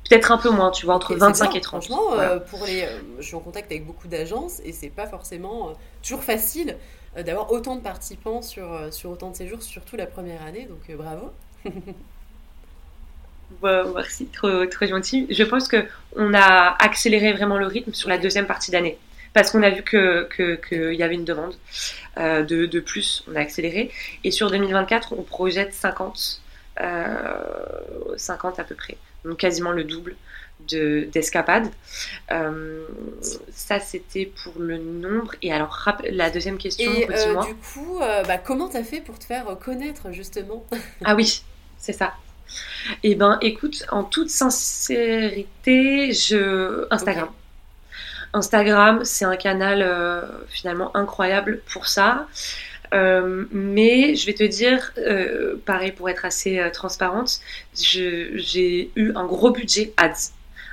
Peut-être un peu moins, tu vois, entre 25 et 30. Franchement, pour les, je suis en contact avec beaucoup d'agences et c'est pas forcément toujours facile d'avoir autant de participants sur, sur autant de séjours, surtout la première année, donc bravo. merci, trop, trop gentil. Je pense qu'on a accéléré vraiment le rythme sur la deuxième partie d'année. Parce qu'on a vu qu'il que, y avait une demande euh, de, de, plus, on a accéléré. Et sur 2024, on projette 50, euh, 50 à peu près. Donc quasiment le double d'escapades. euh, ça, c'était pour le nombre. Et alors, la deuxième question, Et euh, du coup, euh, bah, comment tu as fait pour te faire connaître, justement? Ah oui, c'est ça. Eh ben, écoute, en toute sincérité, je Instagram. Instagram, c'est un canal euh, finalement incroyable pour ça. Euh, mais je vais te dire, euh, pareil pour être assez transparente, j'ai eu un gros budget ads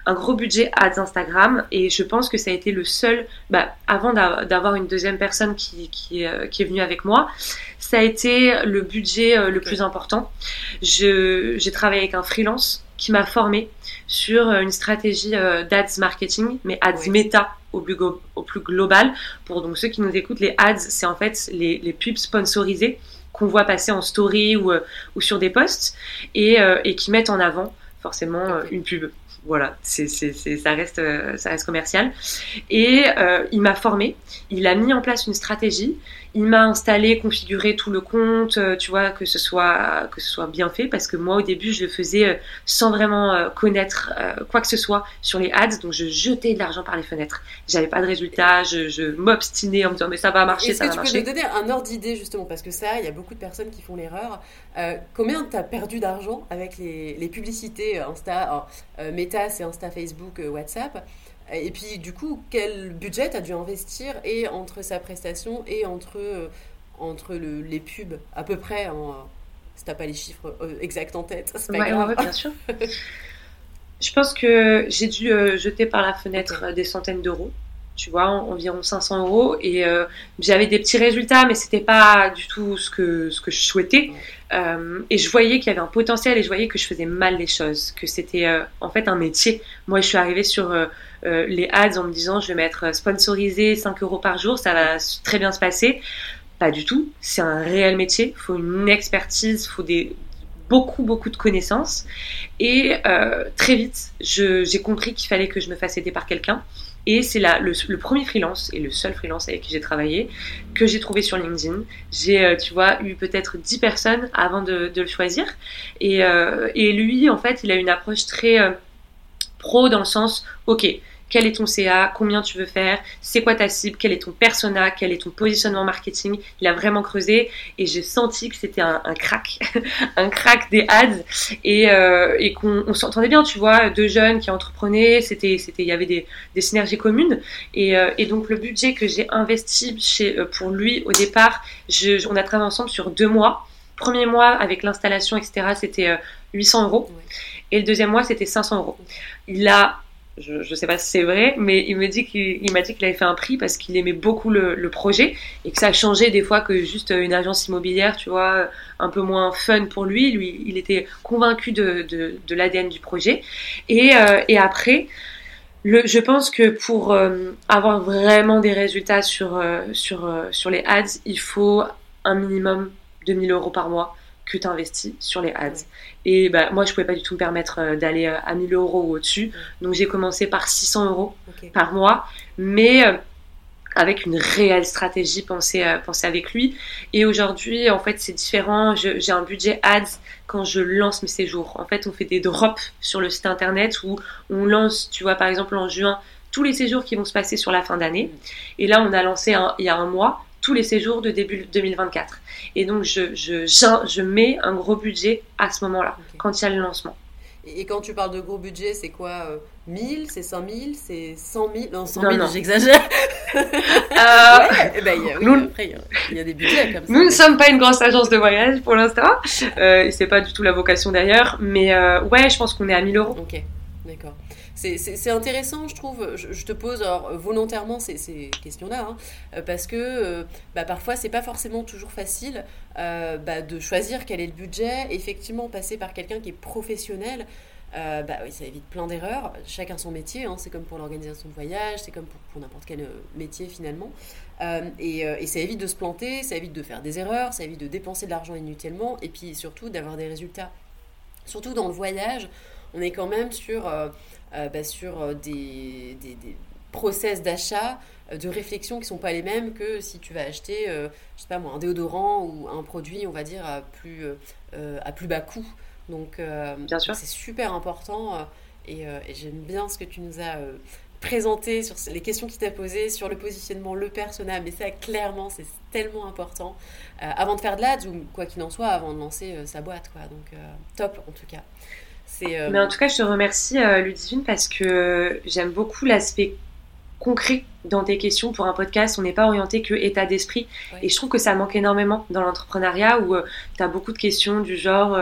un gros budget ads Instagram et je pense que ça a été le seul, bah, avant d'avoir une deuxième personne qui, qui, euh, qui, est venue avec moi, ça a été le budget euh, le plus important. J'ai travaillé avec un freelance qui m'a formé. sur une stratégie d'ads marketing, mais ads méta au plus, au plus global. Pour donc ceux qui nous écoutent, les ads, c'est en fait les, les pubs sponsorisées qu'on voit passer en story ou, ou sur des posts et, et qui mettent en avant forcément une pub voilà, c'est, ça, reste, euh, ça reste commercial. Et euh, il m'a formé, il a mis en place une stratégie, il m'a installé, configuré tout le compte, euh, tu vois, que ce soit que ce soit bien fait, parce que moi au début je le faisais sans vraiment connaître quoi que ce soit sur les ads, donc je jetais de l'argent par les fenêtres. J'avais pas de résultats, je, je m'obstinais en me disant mais ça va marcher, ça va marcher. Est-ce que tu peux nous donner un ordre d'idée justement, parce que ça, il y a beaucoup de personnes qui font l'erreur. combien tu as perdu d'argent avec les, les publicités Insta, Meta c'est Insta, Facebook, euh, WhatsApp? Et puis, du coup, quel budget as dû investir et entre sa prestation et entre, euh, entre le, les pubs, à peu près, en, si t'as pas les chiffres euh, exacts en tête, c'est pas grave. bien sûr. Je pense que j'ai dû jeter par la fenêtre des centaines d'euros tu vois, environ 500 euros. Et euh, j'avais des petits résultats, mais c'était pas du tout ce que, ce que je souhaitais. Euh, et je voyais qu'il y avait un potentiel et je voyais que je faisais mal les choses, que c'était euh, en fait un métier. Moi, je suis arrivée sur les ads en me disant je vais m'être sponsorisé 5 euros par jour, ça va très bien se passer. Pas du tout. C'est un réel métier. Il faut une expertise, il faut des, beaucoup, beaucoup de connaissances. Et très vite, j'ai compris qu'il fallait que je me fasse aider par quelqu'un. Et c'est là le, premier freelance et le seul freelance avec qui j'ai travaillé que j'ai trouvé sur LinkedIn. J'ai, euh, tu vois, eu peut-être 10 personnes avant de, le choisir. Et, euh, et, lui, en fait, il a une approche très euh, pro dans le sens, ok, quel est ton CA, combien tu veux faire, c'est quoi ta cible, quel est ton persona, quel est ton positionnement marketing. Il a vraiment creusé et j'ai senti que c'était un, crack, un crack des ads et, euh, et qu'on s'entendait bien, tu vois, deux jeunes qui entreprenaient, c'était, c'était, il y avait des, des synergies communes et, euh, et, donc le budget que j'ai investi chez, euh, pour lui au départ, je, on a travaillé ensemble sur deux mois. Premier mois avec l'installation, etc., c'était 800 euros. Et le deuxième mois, c'était 500 euros. Il a je ne sais pas si c'est vrai, mais il me dit qu'il m'a dit qu'il avait fait un prix parce qu'il aimait beaucoup le, projet et que ça a changé des fois que juste une agence immobilière, tu vois, un peu moins fun pour lui. Lui, il était convaincu de, de, l'ADN du projet. Et, euh, et après, le, je pense que pour euh, avoir vraiment des résultats sur, euh, sur, sur les ads, il faut un minimum de 1000 euros par mois que tu investis sur les ads. Et bah, moi, je pouvais pas du tout me permettre euh, d'aller euh, à 1000 euros ou au-dessus. Donc, j'ai commencé par 600 euros par mois, mais euh, avec une réelle stratégie pensée, pensée avec lui. Et aujourd'hui, en fait, c'est différent. J'ai un budget ads quand je lance mes séjours. En fait, on fait des drops sur le site internet où on lance, tu vois, par exemple, en juin, tous les séjours qui vont se passer sur la fin d'année. Et là, on a lancé il y a un mois tous les séjours de début 2024. Et donc, je, je, je mets un gros budget à ce moment-là, quand il y a le lancement. Et quand tu parles de gros budget, c'est quoi 1000, euh, c'est 5000, c'est 100 000 Non, 100 000, j'exagère. euh, ouais, ben, y a, oui, nous, après, il y, a des budgets comme ça. Nous ne sommes pas une grosse agence de voyage pour l'instant. Euh, c'est pas du tout la vocation d'ailleurs. Mais euh, ouais, je pense qu'on est à 1000 euros. Ok, d'accord c'est intéressant, je trouve. Je, te pose volontairement ces, questions-là, hein, parce que euh, bah, parfois, c'est pas forcément toujours facile euh, bah, de choisir quel est le budget. Effectivement, passer par quelqu'un qui est professionnel, euh, bah, oui, ça évite plein d'erreurs. Chacun son métier, hein, c'est comme pour l'organisation de voyage, c'est comme pour, n'importe quel métier finalement. et, ça évite de se planter, ça évite de faire des erreurs, ça évite de dépenser de l'argent inutilement, et puis surtout d'avoir des résultats. Surtout dans le voyage, on est quand même sur euh, bah, sur euh, des, des, process d'achat, euh, de réflexion qui ne sont pas les mêmes que si tu vas acheter, je sais pas moi, un déodorant ou un produit, on va dire, à plus, à plus bas coût. Donc, c'est super important et, j'aime bien ce que tu nous as présenté sur les questions qu'il t'a posées sur le positionnement, le personnel, mais ça clairement c'est tellement important avant de faire de l'ads ou quoi qu'il en soit, avant de lancer sa boîte quoi. Donc top en tout cas. Euh, Mais en tout cas, je te remercie, euh, Ludivine, parce que j'aime beaucoup l'aspect concret dans tes questions pour un podcast. On n'est pas orienté que état d'esprit. Et je trouve que ça manque énormément dans l'entrepreneuriat où euh, tu as beaucoup de questions du genre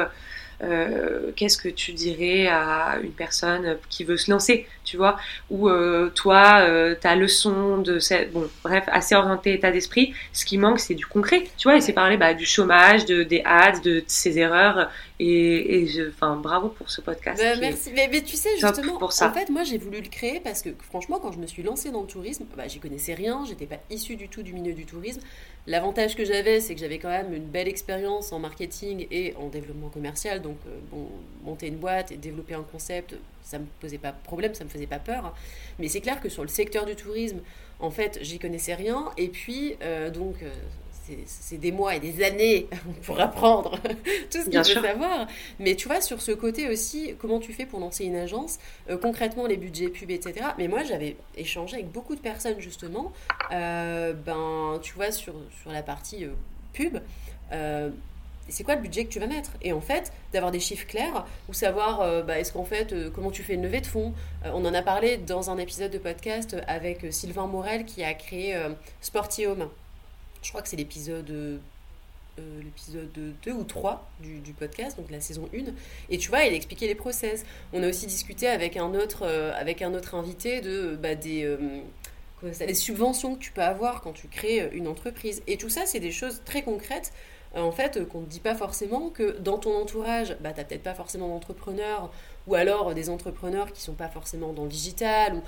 qu'est-ce que tu dirais à une personne qui veut se lancer? Tu vois, où euh, toi, euh, ta leçon de bon, bref, assez orienté état d'esprit, ce qui manque, c'est du concret, tu vois, et c'est parler bah, du chômage, de, des ads, de, ses erreurs, et, et je, enfin, bravo pour ce podcast. Bah, merci, mais, mais, tu sais, justement, pour ça. en fait, moi, j'ai voulu le créer parce que, franchement, quand je me suis lancée dans le tourisme, bah, j'y connaissais rien, j'étais pas issue du tout du milieu du tourisme. L'avantage que j'avais, c'est que j'avais quand même une belle expérience en marketing et en développement commercial, donc, euh, bon, monter une boîte et développer un concept, ça me posait pas problème, ça me faisait pas peur. Mais c'est clair que sur le secteur du tourisme, en fait, j'y connaissais rien. Et puis, euh, donc, euh, c'est des mois et des années pour apprendre tout ce qu'il faut savoir. Mais tu vois, sur ce côté aussi, comment tu fais pour lancer une agence, euh, concrètement les budgets pub, etc. Mais moi, j'avais échangé avec beaucoup de personnes, justement, ben, tu vois, sur, sur la partie pub c'est quoi le budget que tu vas mettre? Et en fait, d'avoir des chiffres clairs ou savoir, euh, bah, est-ce qu'en fait, euh, comment tu fais une levée de fonds? Euh, On en a parlé dans un épisode de podcast avec Sylvain Morel qui a créé Sporty Home. Je crois que c'est l'épisode l'épisode 2 ou 3 du, podcast, donc la saison 1. Et tu vois, il expliquait les process. On a aussi discuté avec un autre, avec un autre invité de, bah, des, subventions que tu peux avoir quand tu crées une entreprise. Et tout ça, c'est des choses très concrètes en fait, qu'on ne dit pas forcément que dans ton entourage, bah, tu n'as peut-être pas forcément d'entrepreneurs, ou alors des entrepreneurs qui sont pas forcément dans le digital, ou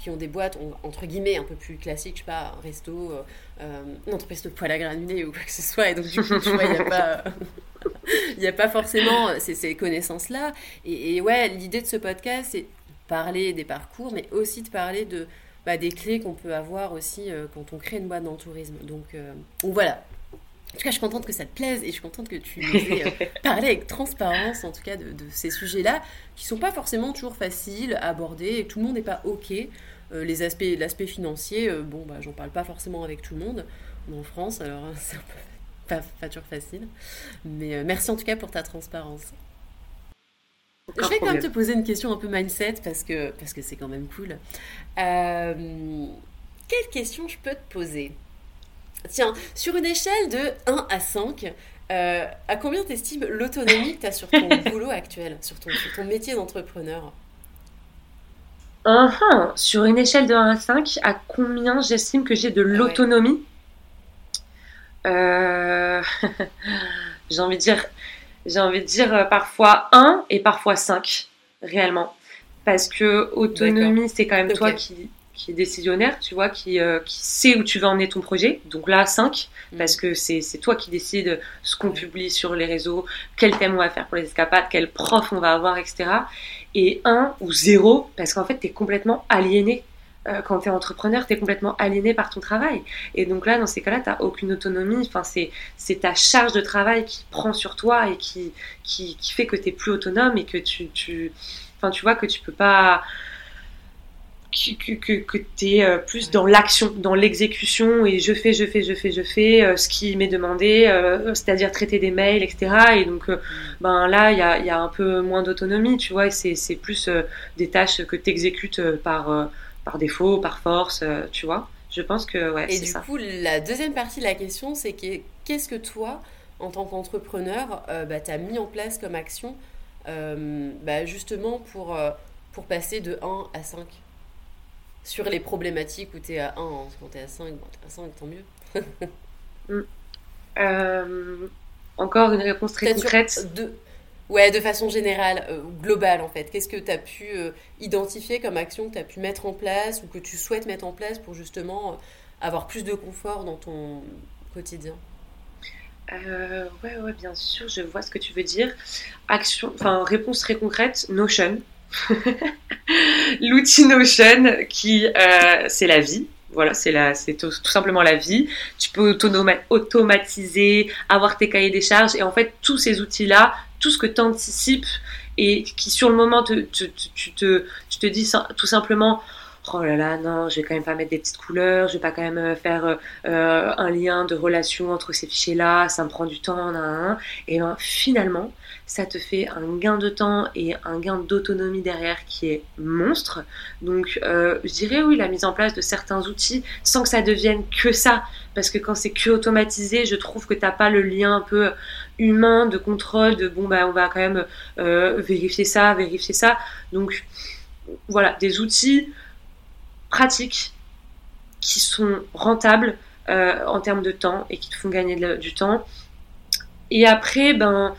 qui ont des boîtes, entre guillemets, un peu plus classiques, je sais pas, un resto, euh, euh, entreprise de poêle à granulés ou quoi que ce soit, et donc du coup, tu vois, il n'y a pas... Il a pas forcément ces, ces connaissances-là. Et, ouais, l'idée de ce podcast, c'est parler des parcours, mais aussi de parler de, bah, des clés qu'on peut avoir aussi quand on crée une boîte dans le tourisme. Donc, donc voilà, en tout cas, je suis contente que ça te plaise et je suis contente que tu nous aies euh, parlé avec transparence, en tout cas, de, ces sujets-là, qui sont pas forcément toujours faciles à aborder et tout le monde n'est pas OK. Euh, les aspects, l'aspect financier, euh, bon, bah, j'en parle pas forcément avec tout le monde. en France, alors c'est un peu pas, toujours facile. Mais merci en tout cas pour ta transparence. je vais quand même te poser une question un peu mindset parce que parce que c'est quand même cool. quelle question je peux te poser? Tiens, sur une échelle de 1 à 5, euh, à combien t'estimes l'autonomie que tu as sur ton boulot actuel, sur ton, ton métier d'entrepreneur? Uh Sur une échelle de 1 à 5, à combien j'estime que j'ai de l'autonomie? Euh... J'ai envie de dire, j'ai envie de dire euh, parfois 1 et parfois 5, réellement. Parce que autonomie, c'est quand même toi qui qui est décisionnaire, tu vois, qui, euh, qui sait où tu vas emmener ton projet. Donc là, 5, mm. parce que c'est toi qui décides ce qu'on publie sur les réseaux, quel thème on va faire pour les escapades, quel prof on va avoir, etc. Et 1 ou 0, parce qu'en fait, tu es complètement aliéné. Euh, quand tu es entrepreneur, tu es complètement aliéné par ton travail. Et donc là, dans ces cas-là, tu n'as aucune autonomie. Enfin, c'est ta charge de travail qui prend sur toi et qui, qui, qui fait que tu es plus autonome et que tu, tu, enfin, tu vois que tu peux pas que, que, que tu es euh, plus dans l'action, dans l'exécution et je fais, je fais, je fais, je fais euh, ce qui m'est demandé, euh, c'est-à-dire traiter des mails, etc. Et donc, ben là, il y a, y a, un peu moins d'autonomie, tu vois, et c'est plus des tâches que tu exécutes par, par défaut, par force, tu vois. Je pense que, ouais, Et du coup, la deuxième partie de la question, c'est qu'est-ce que toi, en tant qu'entrepreneur, bah, tu as mis en place comme action, bah, justement pour, pour passer de 1 à 5 sur les problématiques où tu es à 1, hein, quand tu es à 5, bon, à 5, tant mieux. Mm. Euh, encore une réponse très concrète de... Ouais, de façon générale, euh, globale en fait. Qu'est-ce que tu as pu euh, identifier comme action que tu as pu mettre en place ou que tu souhaites mettre en place pour justement avoir plus de confort dans ton quotidien? Ouais, ouais, bien sûr, je vois ce que tu veux dire. Action, enfin, réponse très concrète, Notion. L'outil Notion qui euh, c'est la vie. Voilà, c'est la, c'est tout, simplement la vie. Tu peux automatiser, avoir tes cahiers des charges et en fait tous ces outils-là, tout ce que tu anticipes et qui sur le moment te, tu, te, tu te dis tout simplement oh là là, non, je vais quand même pas mettre des petites couleurs, je vais pas quand même euh, faire euh, un lien de relation entre ces fichiers-là, ça me prend du temps, et ben finalement, ça te fait un gain de temps et un gain d'autonomie derrière qui est monstre. Donc, euh, je dirais oui, la mise en place de certains outils sans que ça devienne que ça, parce que quand c'est que automatisé, je trouve que t'as pas le lien un peu humain de contrôle, de bon bah on va quand même vérifier ça, vérifier ça. Donc voilà, des outils pratiques qui sont rentables euh, en termes de temps et qui te font gagner du temps. Et après, ben,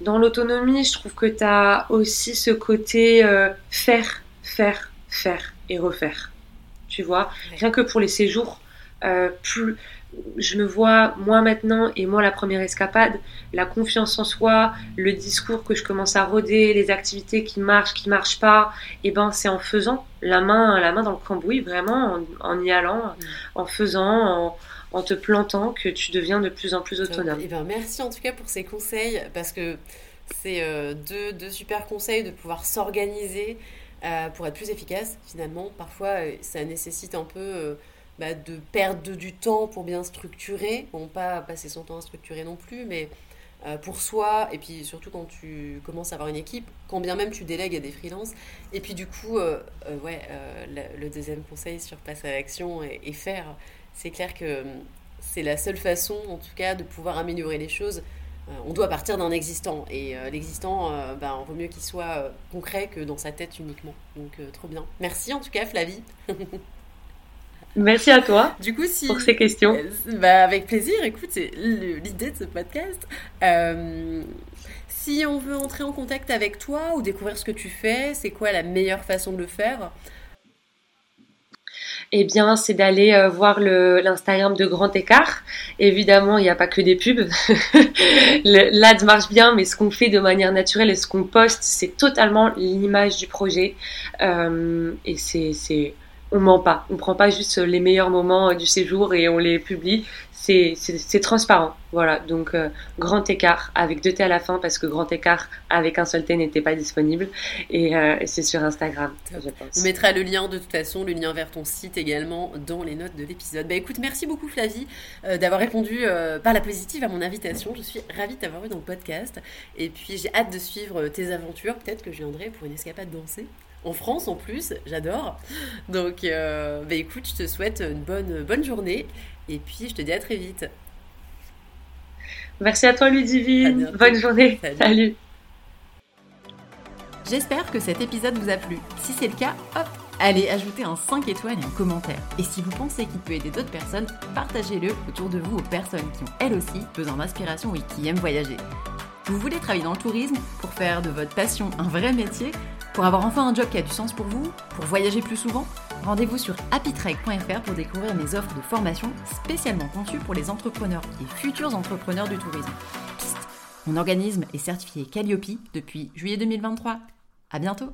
dans l'autonomie, je trouve que tu as aussi ce côté euh, faire, faire, faire et refaire. Tu vois, rien que pour les séjours, euh, plus je me vois moi maintenant et moi la première escapade, la confiance en soi, le discours que je commence à roder, les activités qui marchent, qui marchent pas, et eh ben c'est en faisant la main, la main dans le cambouis, vraiment en, y allant, mm. en faisant, en, te plantant, que tu deviens de plus en plus autonome. Et eh ben merci en tout cas pour ces conseils parce que c'est euh, deux, deux, super conseils de pouvoir s'organiser euh, pour être plus efficace finalement. Parfois ça nécessite un peu bah, de perdre du temps pour bien structurer. Bon, pas passer son temps à structurer non plus, mais euh, pour soi, et puis surtout quand tu commences à avoir une équipe, quand bien même tu délègues à des freelances. Et puis du coup, euh, euh, ouais, le, deuxième conseil sur passer à l'action et, faire, c'est clair que hum, c'est la seule façon, en tout cas, de pouvoir améliorer les choses. on doit partir d'un existant, et l'existant, ben, vaut mieux qu'il soit concret que dans sa tête uniquement. Donc, trop bien. Merci en tout cas, Flavie. Merci à toi du coup, si, pour ces questions. Euh, bah, avec plaisir, écoute, c'est l'idée de ce podcast. Euh, si on veut entrer en contact avec toi ou découvrir ce que tu fais, c'est quoi la meilleure façon de le faire? Eh bien, c'est d'aller euh, voir l'Instagram de Grand Écart. Évidemment, il n'y a pas que des pubs. L'ad marche bien, mais ce qu'on fait de manière naturelle et ce qu'on poste, c'est totalement l'image du projet. et c'est on ment pas. On prend pas juste les meilleurs moments euh, du séjour et on les publie. C'est transparent. Voilà. Donc, euh, grand écart avec deux T à la fin parce que grand écart avec un seul T n'était pas disponible. Et euh, c'est sur Instagram, je pense. On mettra le lien de toute façon, le lien vers ton site également dans les notes de l'épisode. Bah écoute, merci beaucoup Flavie d'avoir répondu par la positive à mon invitation. Je suis ravie de t'avoir eu dans le podcast. Et puis, j'ai hâte de suivre tes aventures. Peut-être que je viendrai pour une escapade dansée en France en plus, j'adore. Donc, euh, bah écoute, je te souhaite une bonne, bonne journée et puis je te dis à très vite. Merci à toi Ludivine, bonne journée, salut. J'espère que cet épisode vous a plu. Si c'est le cas, hop, allez ajouter un 5 étoiles et un commentaire. Et si vous pensez qu'il peut aider d'autres personnes, partagez-le autour de vous aux personnes qui ont elles aussi besoin d'inspiration et qui aiment voyager. Vous voulez travailler dans le tourisme pour faire de votre passion un vrai métier pour avoir enfin un job qui a du sens pour vous, pour voyager plus souvent, rendez-vous sur happytrek.fr pour découvrir mes offres de formation spécialement conçues pour les entrepreneurs et futurs entrepreneurs du tourisme. mon organisme est certifié Calliope depuis juillet 2023. À bientôt!